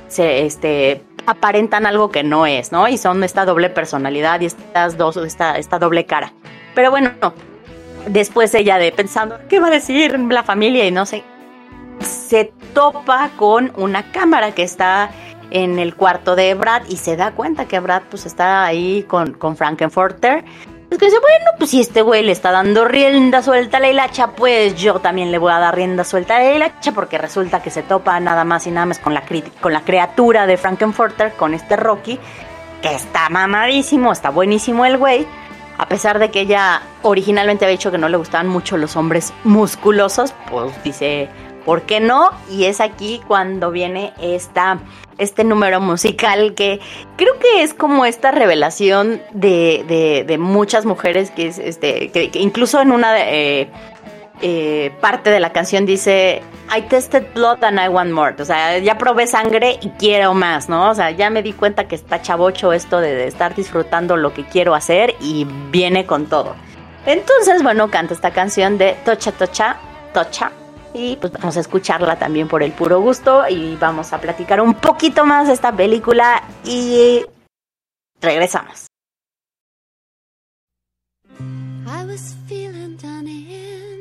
A: se este aparentan algo que no es, ¿no? Y son esta doble personalidad y estas dos, esta, esta doble cara. Pero bueno, después ella de pensando, ¿qué va a decir la familia? Y no sé, se topa con una cámara que está en el cuarto de Brad y se da cuenta que Brad pues está ahí con, con Frankenfurter es que dice, bueno, pues si este güey le está dando rienda suelta a la hilacha, pues yo también le voy a dar rienda suelta a la hilacha, porque resulta que se topa nada más y nada más con la, con la criatura de Frankenfurter, con este Rocky, que está mamadísimo, está buenísimo el güey. A pesar de que ella originalmente había dicho que no le gustaban mucho los hombres musculosos, pues dice, ¿por qué no? Y es aquí cuando viene esta, este número musical que creo que es como esta revelación de, de, muchas mujeres que es este que, incluso en una eh, eh, parte de la canción dice I tested blood and I want more. O sea, ya probé sangre y quiero más, ¿no? O sea, ya me di cuenta que está chavocho esto de, de estar disfrutando lo que quiero hacer y viene con todo. Entonces, bueno, canta esta canción de Tocha Tocha Tocha y pues vamos a escucharla también por el puro gusto y vamos a platicar un poquito más de esta película y regresamos. I was feeling done in,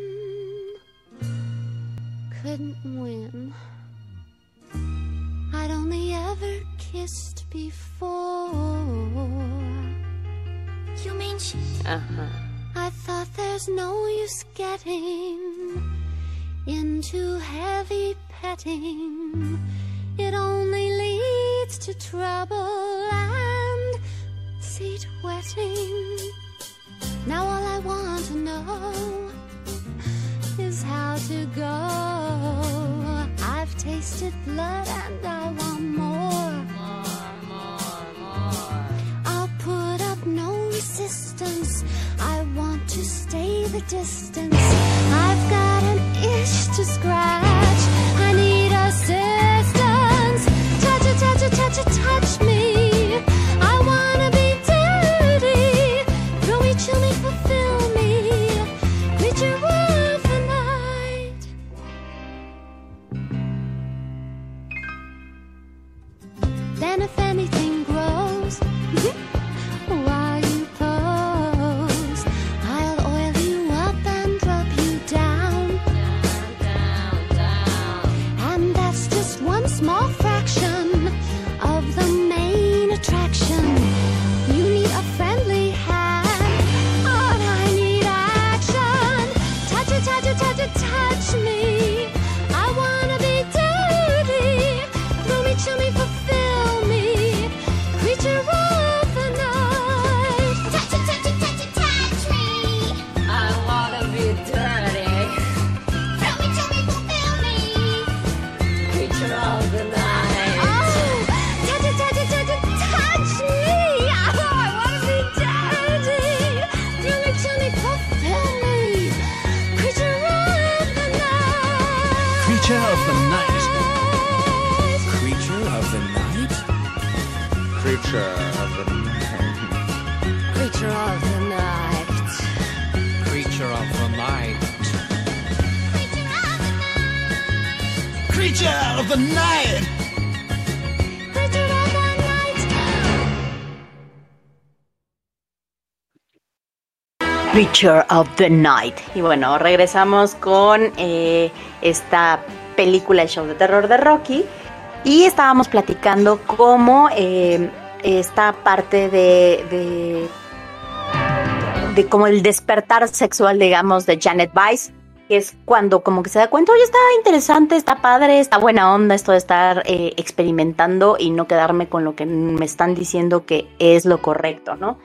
A: couldn't win. I'd only ever kissed before. You mean she? Uh huh. I thought there's no use getting. Into heavy petting. It only leads to trouble and seat wetting. Now all I want to know is how to go. I've tasted blood and I want more. I'll put up no resistance. I want to stay the distance. I've got Of the Night. Y bueno, regresamos con eh, esta película, el show de terror de Rocky. Y estábamos platicando cómo eh, esta parte de, de, de como el despertar sexual, digamos, de Janet Weiss es cuando como que se da cuenta, oye, está interesante, está padre, está buena onda esto de estar eh, experimentando y no quedarme con lo que me están diciendo que es lo correcto, ¿no?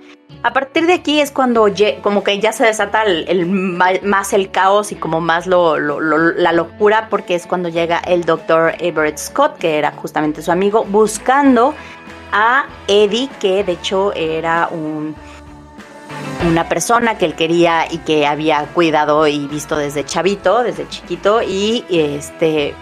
A: A partir de aquí es cuando como que ya se desata el, más el caos y como más lo, la locura porque es cuando llega el doctor Everett Scott, que era justamente su amigo, buscando a Eddie, que de hecho era un una persona que él quería y que había cuidado y visto desde chavito, desde chiquito y este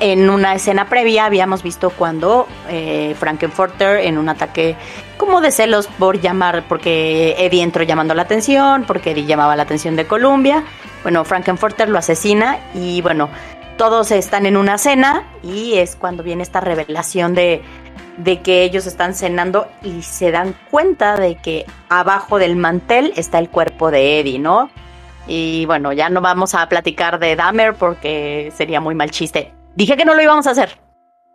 A: en una escena previa habíamos visto cuando eh, Frankenfurter en un ataque como de celos por llamar, porque Eddie entró llamando la atención, porque Eddie llamaba la atención de Columbia. Bueno, Frankenfurter lo asesina y bueno, todos están en una cena y es cuando viene esta revelación de de que ellos están cenando y se dan cuenta de que abajo del mantel está el cuerpo de Eddie, ¿no? Y bueno, ya no vamos a platicar de Dahmer porque sería muy mal chiste. Dije que no lo íbamos a hacer.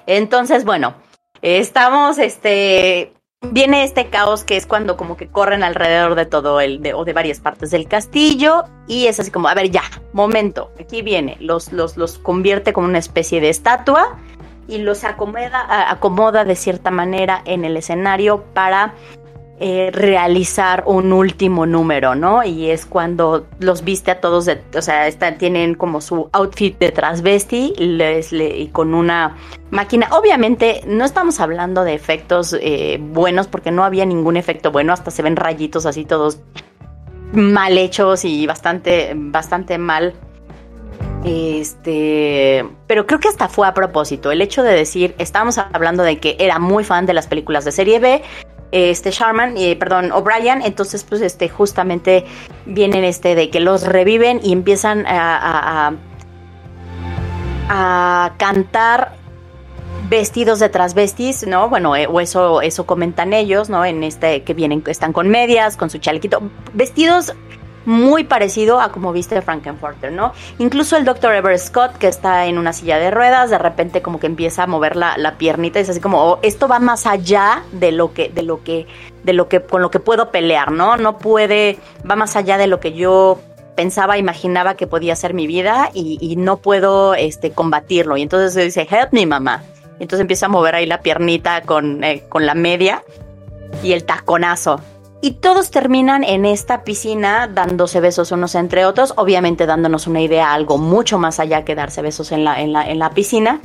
A: Entonces, bueno, estamos, este, viene este caos que es cuando como que corren alrededor de todo el, de, o de varias partes del castillo y es así como, a ver, ya, momento, aquí viene, los, los, los convierte como una especie de estatua y los acomoda, acomoda de cierta manera en el escenario para eh, realizar un último número, ¿no? Y es cuando los viste a todos, o sea, están, tienen como su outfit de transvesti les, y con una máquina. Obviamente no estamos hablando de efectos eh, buenos porque no había ningún efecto bueno, hasta se ven rayitos así todos mal hechos y bastante, bastante mal este, pero creo que hasta fue a propósito. El hecho de decir, estábamos hablando de que era muy fan de las películas de serie B, este Sharman, eh, perdón, O'Brien, entonces pues este justamente vienen este de que los reviven y empiezan a, a, cantar vestidos de transvestis, ¿no? Bueno, eh, o eso, eso comentan ellos, ¿no? En este que vienen, están con medias, con su chalequito, vestidos muy parecido a como viste Frankenfurter, ¿no? Incluso el Dr. Everett Scott, que está en una silla de ruedas, de repente como que empieza a mover la, la piernita y es así como, oh, esto va más allá de lo que, de lo que, de lo que, con lo que puedo pelear, ¿no? No puede, va más allá de lo que yo pensaba, imaginaba que podía ser mi vida y, no puedo este, combatirlo. Y entonces dice, help me, mamá. Entonces empieza a mover ahí la piernita con, eh, con la media y el taconazo. Y todos terminan en esta piscina dándose besos unos entre otros, obviamente dándonos una idea, algo mucho más allá que darse besos en la, en la, en la piscina.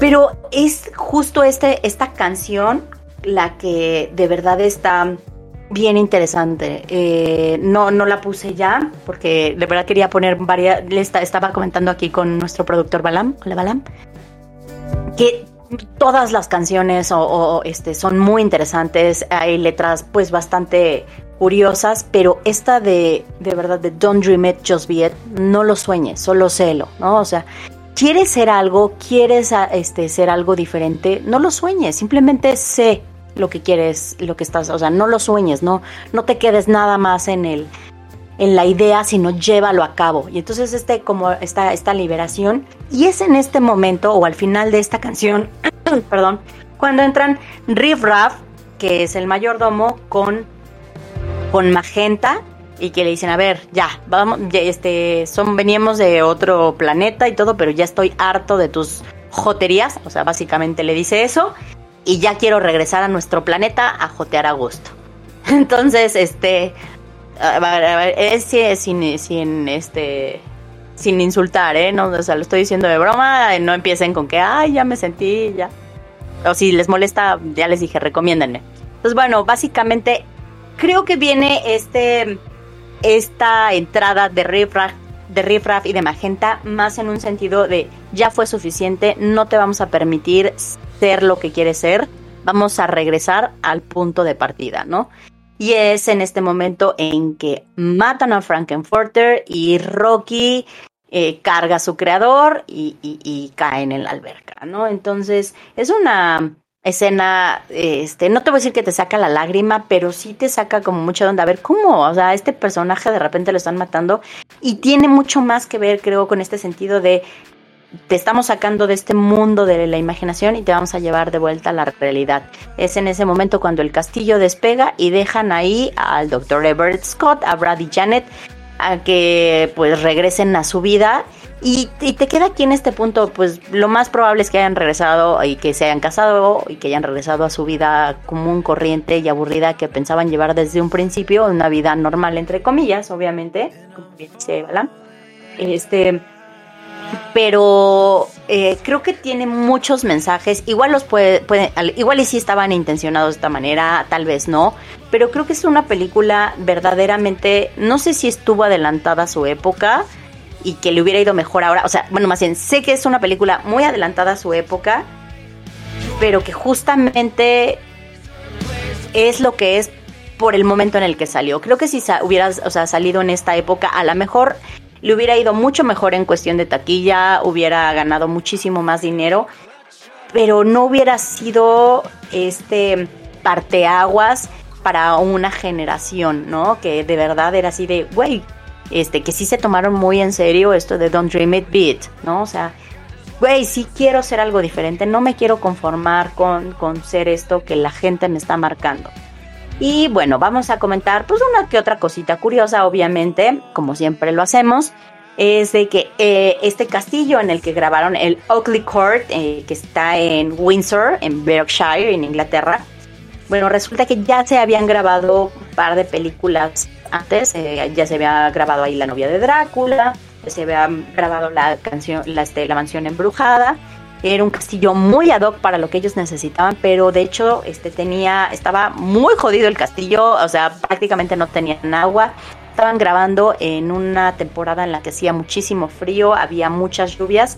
A: Pero es justo este, esta canción la que de verdad está bien interesante. Eh, no, no la puse ya porque de verdad quería poner varias. Estaba comentando aquí con nuestro productor Balam, hola Balam, todas las canciones o, este, son muy interesantes, hay letras pues bastante curiosas, pero esta de, de verdad, de Don't Dream It, Just Be It, no lo sueñes, solo sélo, ¿no? O sea, quieres ser algo, quieres este, ser algo diferente, no lo sueñes, simplemente sé lo que quieres, lo que estás, o sea, no lo sueñes, no, no te quedes nada más en el, en la idea, sino llévalo a cabo. Y entonces este, como esta, esta liberación, y es en este momento o al final de esta canción, perdón, cuando entran Riff Raff, que es el mayordomo, con, con Magenta, y que le dicen, a ver, ya, vamos, este, son, veníamos de otro planeta y todo, pero ya estoy harto de tus joterías, o sea, básicamente le dice eso, y ya quiero regresar a nuestro planeta a jotear a gusto. Entonces, este, es sin, sin, este, sin insultar, ¿eh? No, o sea, lo estoy diciendo de broma, no empiecen con que, ay, ya me sentí, ya. O si les molesta, ya les dije, recomiéndenme. Entonces, bueno, básicamente, creo que viene este, esta entrada de Riffraff, de Riffraff y de Magenta más en un sentido de, ya fue suficiente, no te vamos a permitir ser lo que quieres ser, vamos a regresar al punto de partida, ¿no? Y es en este momento en que matan a Frankenfurter y Rocky eh, carga a su creador y, cae en la alberca, ¿no? Entonces es una, escena, este, no te voy a decir que te saca la lágrima, pero sí te saca como mucha onda. A ver, ¿cómo? O sea, este personaje de repente lo están matando y tiene mucho más que ver, creo, con este sentido de te estamos sacando de este mundo de la imaginación y te vamos a llevar de vuelta a la realidad. Es en ese momento cuando el castillo despega y dejan ahí al Dr. Everett Scott, a Brad y Janet, a que pues regresen a su vida y, te queda aquí en este punto, pues lo más probable es que hayan regresado y que se hayan casado y que hayan regresado a su vida común, corriente y aburrida que pensaban llevar desde un principio, una vida normal entre comillas, obviamente, como bien dice. Este, pero eh, creo que tiene muchos mensajes. Igual los puede, puede, igual y sí estaban intencionados de esta manera, tal vez no. Pero creo que es una película verdaderamente, no sé si estuvo adelantada a su época y que le hubiera ido mejor ahora. O sea, bueno, más bien, sé que es una película muy adelantada a su época, pero que justamente es lo que es por el momento en el que salió. Creo que si hubiera o sea, salido en esta época, a lo mejor le hubiera ido mucho mejor en cuestión de taquilla, hubiera ganado muchísimo más dinero, pero no hubiera sido este parteaguas para una generación, ¿no? Que de verdad era así de, güey, este, que sí se tomaron muy en serio esto de Don't Dream It Beat, ¿no? O sea, güey, sí quiero ser algo diferente, no me quiero conformar con, con ser esto que la gente me está marcando. Y bueno, vamos a comentar pues una que otra cosita curiosa, obviamente, como siempre lo hacemos, es de que eh, este castillo en el que grabaron el Oakley Court, eh, que está en Windsor, en Berkshire, en Inglaterra, bueno, resulta que ya se habían grabado un par de películas antes, eh, ya se había grabado ahí La novia de Drácula, se había grabado la canción, la, este, la mansión embrujada. Era un castillo muy ad hoc para lo que ellos necesitaban, pero de hecho este tenía, estaba muy jodido el castillo, o sea, prácticamente no tenían agua. Estaban grabando en una temporada en la que hacía muchísimo frío, había muchas lluvias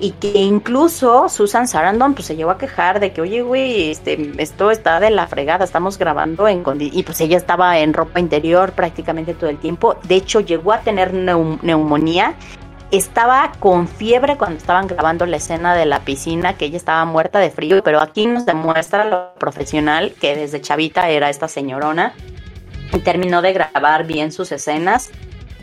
A: y que incluso Susan Sarandon pues se llegó a quejar de que oye güey este esto está de la fregada estamos grabando en y pues ella estaba en ropa interior prácticamente todo el tiempo de hecho llegó a tener neumonía estaba con fiebre cuando estaban grabando la escena de la piscina que ella estaba muerta de frío pero aquí nos demuestra lo profesional que desde chavita era esta señorona. Y terminó de grabar bien sus escenas.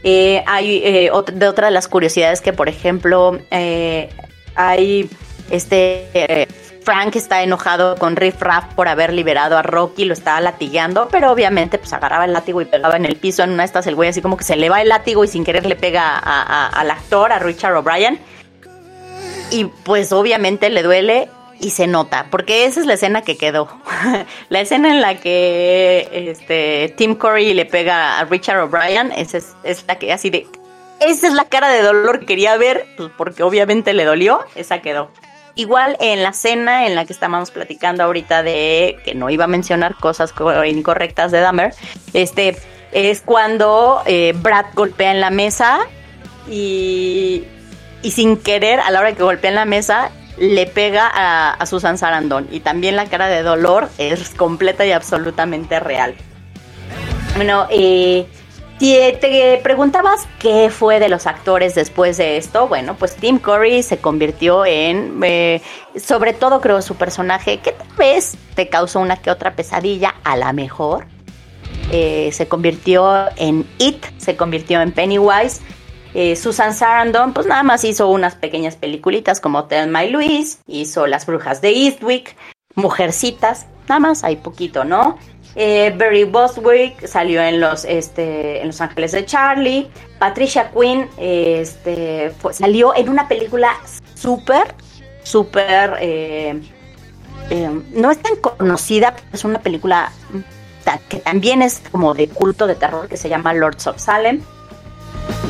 A: Eh, hay eh, de otra de las curiosidades que, por ejemplo, eh, hay este Frank está enojado con Riff Raff por haber liberado a Rocky, lo estaba latigando, pero obviamente pues agarraba el látigo y pegaba en el piso. En una de estas el güey así como que se le va el látigo y sin querer le pega al actor, a Richard O'Brien. Y pues obviamente le duele y se nota, porque esa es la escena que quedó. la escena en la que este Tim Curry le pega a Richard O'Brien, esa es, es, la que así de esa es la cara de dolor que quería ver, pues porque obviamente le dolió, esa quedó. Igual en la escena en la que estábamos platicando ahorita de que no iba a mencionar cosas incorrectas de Dahmer, este es cuando eh, Brad golpea en la mesa y, y sin querer a la hora que golpea en la mesa le pega a, Susan Sarandon y también la cara de dolor es completa y absolutamente real. Bueno, eh, te preguntabas qué fue de los actores después de esto, bueno, pues Tim Curry se convirtió en, eh, sobre todo creo su personaje, que tal vez te causó una que otra pesadilla, a la mejor. Eh, se convirtió en It, se convirtió en Pennywise, eh, Susan Sarandon, pues nada más hizo unas pequeñas peliculitas como Tell My Louise, hizo Las Brujas de Eastwick, Mujercitas, nada más hay poquito, ¿no? Eh, Barry Boswick salió en los, este, en Los Ángeles de Charlie. Patricia Quinn este, salió en una película súper, súper... Eh, no es tan conocida, pero es una película que también es como de culto de terror que se llama Lords of Salem.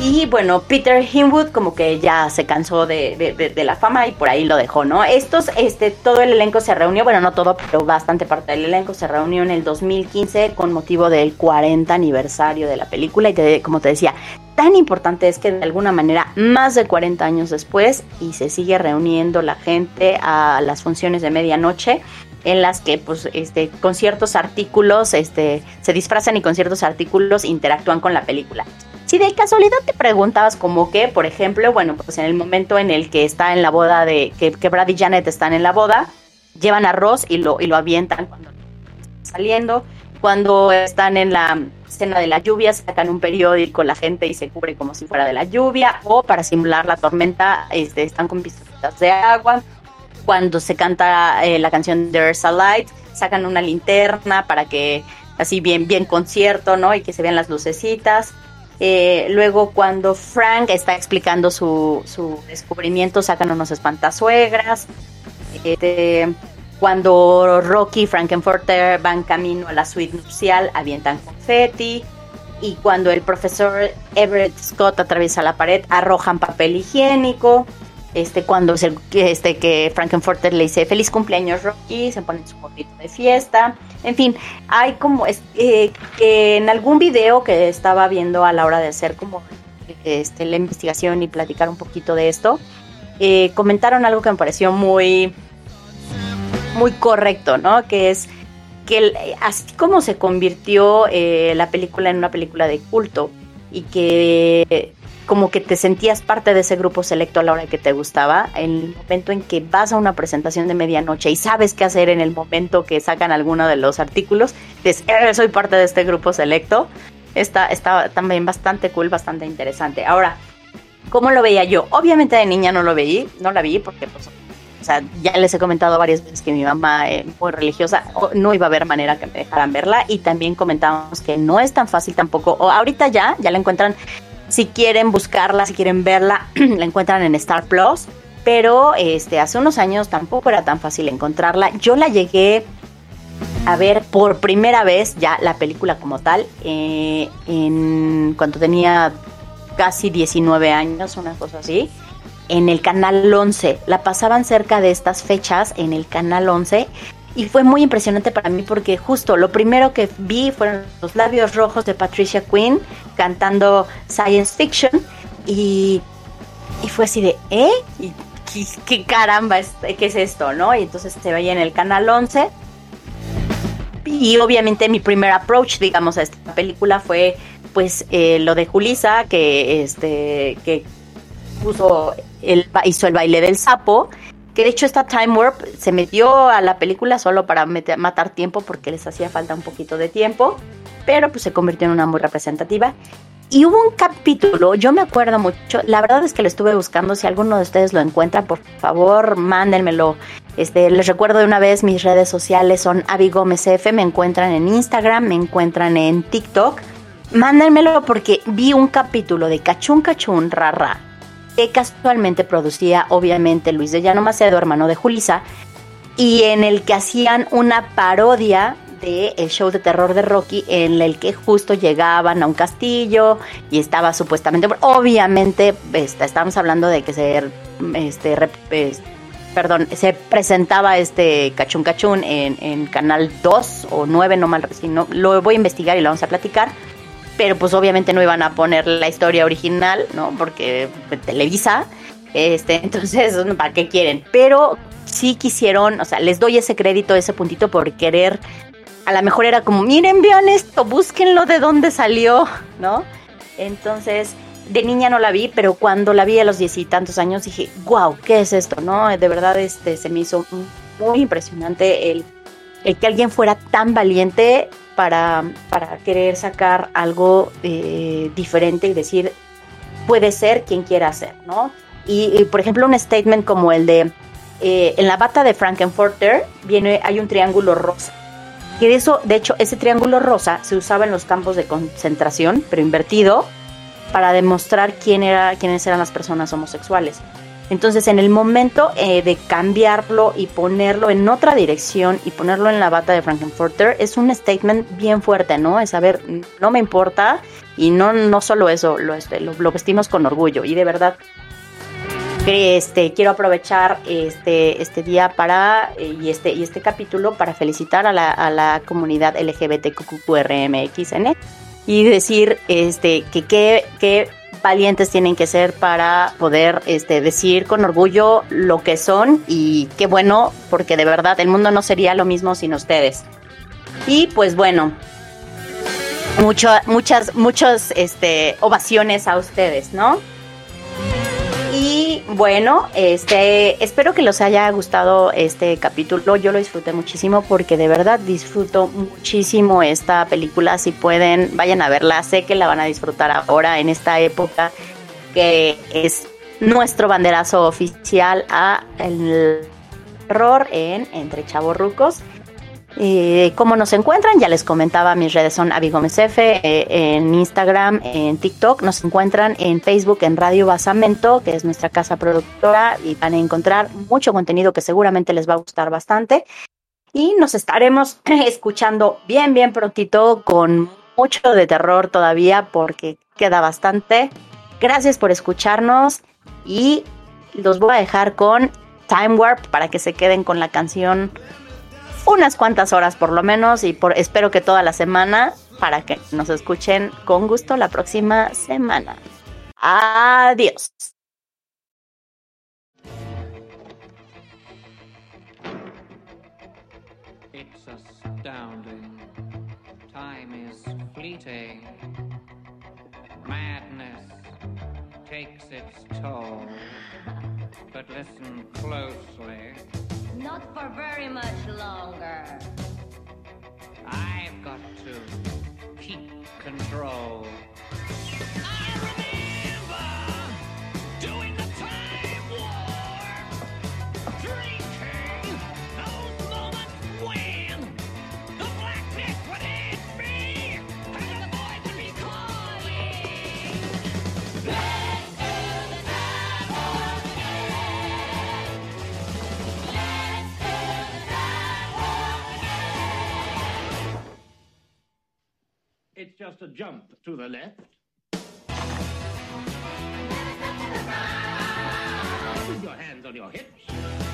A: Y bueno, Peter Hinwood como que ya se cansó de, la fama y por ahí lo dejó, ¿no? Estos, este, todo el elenco se reunió, bueno, no todo, pero bastante parte del elenco se reunió en el 2015 con motivo del 40 aniversario de la película y como te decía, tan importante es que de alguna manera, más de 40 años después, y se sigue reuniendo la gente a las funciones de medianoche, en las que pues este con ciertos artículos este se disfrazan y con ciertos artículos interactúan con la película. Si de casualidad te preguntabas como que, por ejemplo, bueno, pues en el momento en el que está en la boda de, que, Brad y Janet están en la boda, llevan arroz y lo, y lo avientan cuando saliendo. Cuando están en la escena de la lluvia, sacan un periódico la gente y se cubre como si fuera de la lluvia. O para simular la tormenta, este, están con pistolitas de agua. Cuando se canta eh, la canción There's a Light, sacan una linterna para que así bien, bien concierto, ¿no? Y que se vean las lucecitas. Eh, luego cuando Frank está explicando su, su descubrimiento, sacan unos espantazuegras. Este, cuando Rocky y Frankenfurter van camino a la suite nupcial, avientan confeti. Y cuando el profesor Everett Scott atraviesa la pared, arrojan papel higiénico. Este, cuando es el, este, que Frankenfurter le dice feliz cumpleaños Rocky, se ponen su gorrito de fiesta. En fin, hay como es, eh, que en algún video que estaba viendo a la hora de hacer como este, la investigación y platicar un poquito de esto, eh, comentaron algo que me pareció muy, muy correcto, ¿no? Que es que así como se convirtió eh, la película en una película de culto y que como que te sentías parte de ese grupo selecto a la hora que te gustaba, en el momento en que vas a una presentación de medianoche y sabes qué hacer en el momento que sacan alguno de los artículos, dices, "Eh, soy parte de este grupo selecto, está, está también bastante cool, bastante interesante. Ahora, ¿cómo lo veía yo? Obviamente de niña no lo veí, no la vi porque pues o sea, ya les he comentado varias veces que mi mamá es muy religiosa, no iba a haber manera que me dejaran verla y también comentábamos que no es tan fácil tampoco, o ahorita ya, ya la encuentran, si quieren buscarla, si quieren verla, la encuentran en Star Plus, pero este, hace unos años tampoco era tan fácil encontrarla. Yo la llegué a ver por primera vez ya la película como tal, eh, en, cuando tenía casi 19 años, una cosa así en el canal 11. La pasaban cerca de estas fechas en el canal 11 y fue muy impresionante para mí porque justo lo primero que vi fueron los labios rojos de Patricia Quinn cantando science fiction y, y fue así de, ¿eh? ¿Y qué, caramba, es- qué es esto, no? Y entonces se veía en el canal 11 y obviamente mi primer approach, digamos, a esta película fue pues eh, lo de Julisa, que este que puso el, hizo el baile del sapo, que de hecho esta Time Warp se metió a la película solo para matar tiempo porque les hacía falta un poquito de tiempo, pero pues se convirtió en una muy representativa. Y hubo un capítulo, yo me acuerdo mucho, la verdad es que lo estuve buscando, si alguno de ustedes lo encuentra, por favor, mándenmelo. Este, les recuerdo de una vez, mis redes sociales son Avi Gómez F, me encuentran en Instagram, me encuentran en TikTok. Mándenmelo porque vi un capítulo de Cachún Cachún Rara, que casualmente producía obviamente Luis de Llano Macedo, hermano de Julisa, y en el que hacían una parodia de el show de terror de Rocky en el que justo llegaban a un castillo y estaba supuestamente obviamente este, estábamos hablando de que se este perdón se presentaba este cachún cachún en, en canal 2 o 9 no mal si no, lo voy a investigar y lo vamos a platicar pero pues obviamente no iban a poner la historia original, ¿no? Porque Televisa, este, entonces, ¿para qué quieren? Pero sí quisieron, o sea, les doy ese crédito, ese puntito por querer, a lo mejor era como, miren, vean esto, búsquenlo de dónde salió, ¿no? Entonces, de niña no la vi, pero cuando la vi a los diez y tantos años dije, wow, ¿qué es esto? ¿No? De verdad, este, se me hizo muy impresionante el, el que alguien fuera tan valiente para, para querer sacar algo eh, diferente y decir, puede ser quien quiera ser, ¿no? Y, por ejemplo, un statement como el de, eh, en la bata de Frankenfurter viene, hay un triángulo rosa. Que de eso, de hecho, ese triángulo rosa se usaba en los campos de concentración, pero invertido, para demostrar quién era, quiénes eran las personas homosexuales. Entonces, en el momento eh, de cambiarlo y ponerlo en otra dirección y ponerlo en la bata de Frankenfurter, es un statement bien fuerte, ¿no? Es saber, no me importa y no, no solo eso, lo, este, lo, vestimos con orgullo y de verdad este, quiero aprovechar este, este día para eh, y este, y este capítulo para felicitar a la, a la comunidad LGBTQRMXN y decir este, que qué valientes tienen que ser para poder este, decir con orgullo lo que son y qué bueno, porque de verdad el mundo no sería lo mismo sin ustedes. Y pues bueno, mucho, muchas, muchas este, ovaciones a ustedes, ¿no? Bueno, este, espero que les haya gustado este capítulo. Yo lo disfruté muchísimo porque de verdad disfruto muchísimo esta película. Si pueden, vayan a verla. Sé que la van a disfrutar ahora en esta época que es nuestro banderazo oficial a el terror en Entre Chavorrucos. Eh, ¿Cómo nos encuentran? Ya les comentaba, mis redes son Abigomesf, eh, en Instagram, en TikTok. Nos encuentran en Facebook, en Radio Basamento, que es nuestra casa productora, y van a encontrar mucho contenido que seguramente les va a gustar bastante. Y nos estaremos escuchando bien, bien prontito con mucho de terror todavía, porque queda bastante. Gracias por escucharnos y los voy a dejar con Time Warp para que se queden con la canción unas cuantas horas por lo menos y por, espero que toda la semana para que nos escuchen con gusto la próxima semana. Adiós.
G: It's astounding. Time is fleeting. Madness takes its toll. But listen closely.
H: Not for very much longer.
G: I've got to keep control.
F: It's just a jump to the left. With your hands on your hips.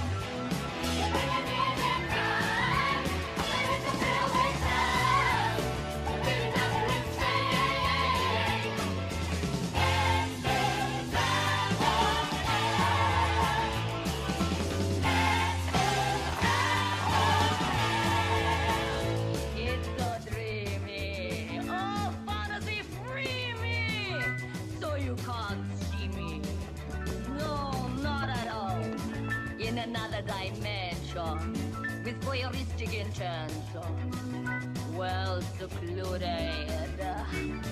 H: Another dimension. With voyeuristic intention. Well secluded.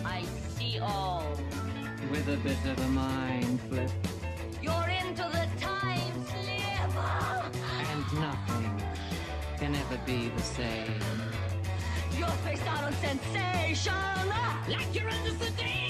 H: I see all.
G: With a bit of a mind flip.
H: You're into the time slip.
G: And nothing can ever be the same.
H: You're faced out on sensation. Like you're under sedation.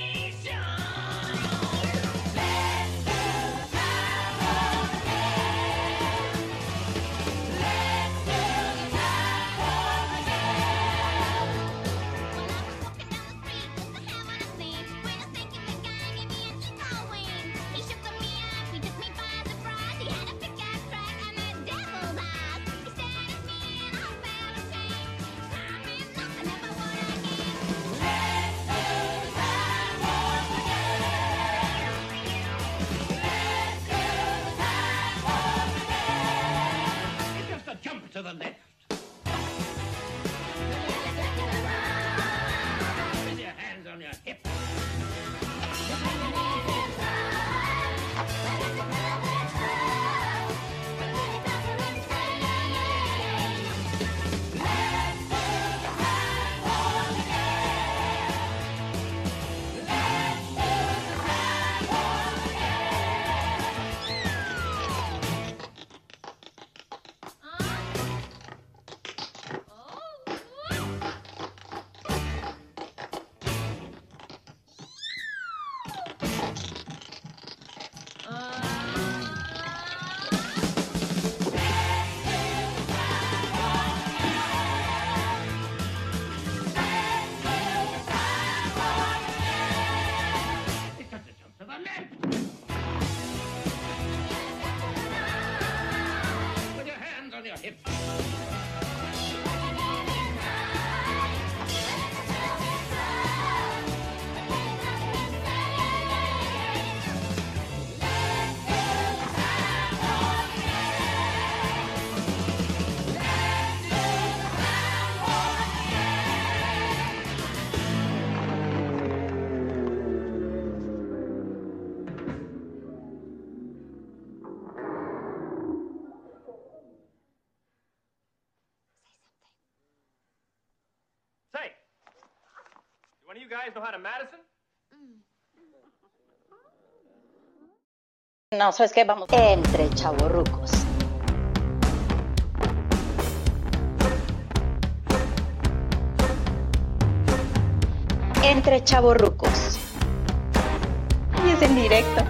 F: Madison?
A: No, ¿sabes qué? Vamos. Entre chavorrucos. Entre chavorrucos. Y es en directo.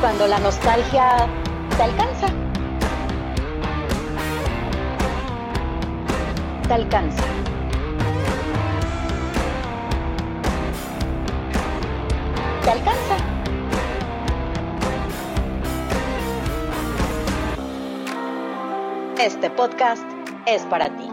A: Cuando la nostalgia te alcanza. Te alcanza. te alcanza. Este podcast es para ti.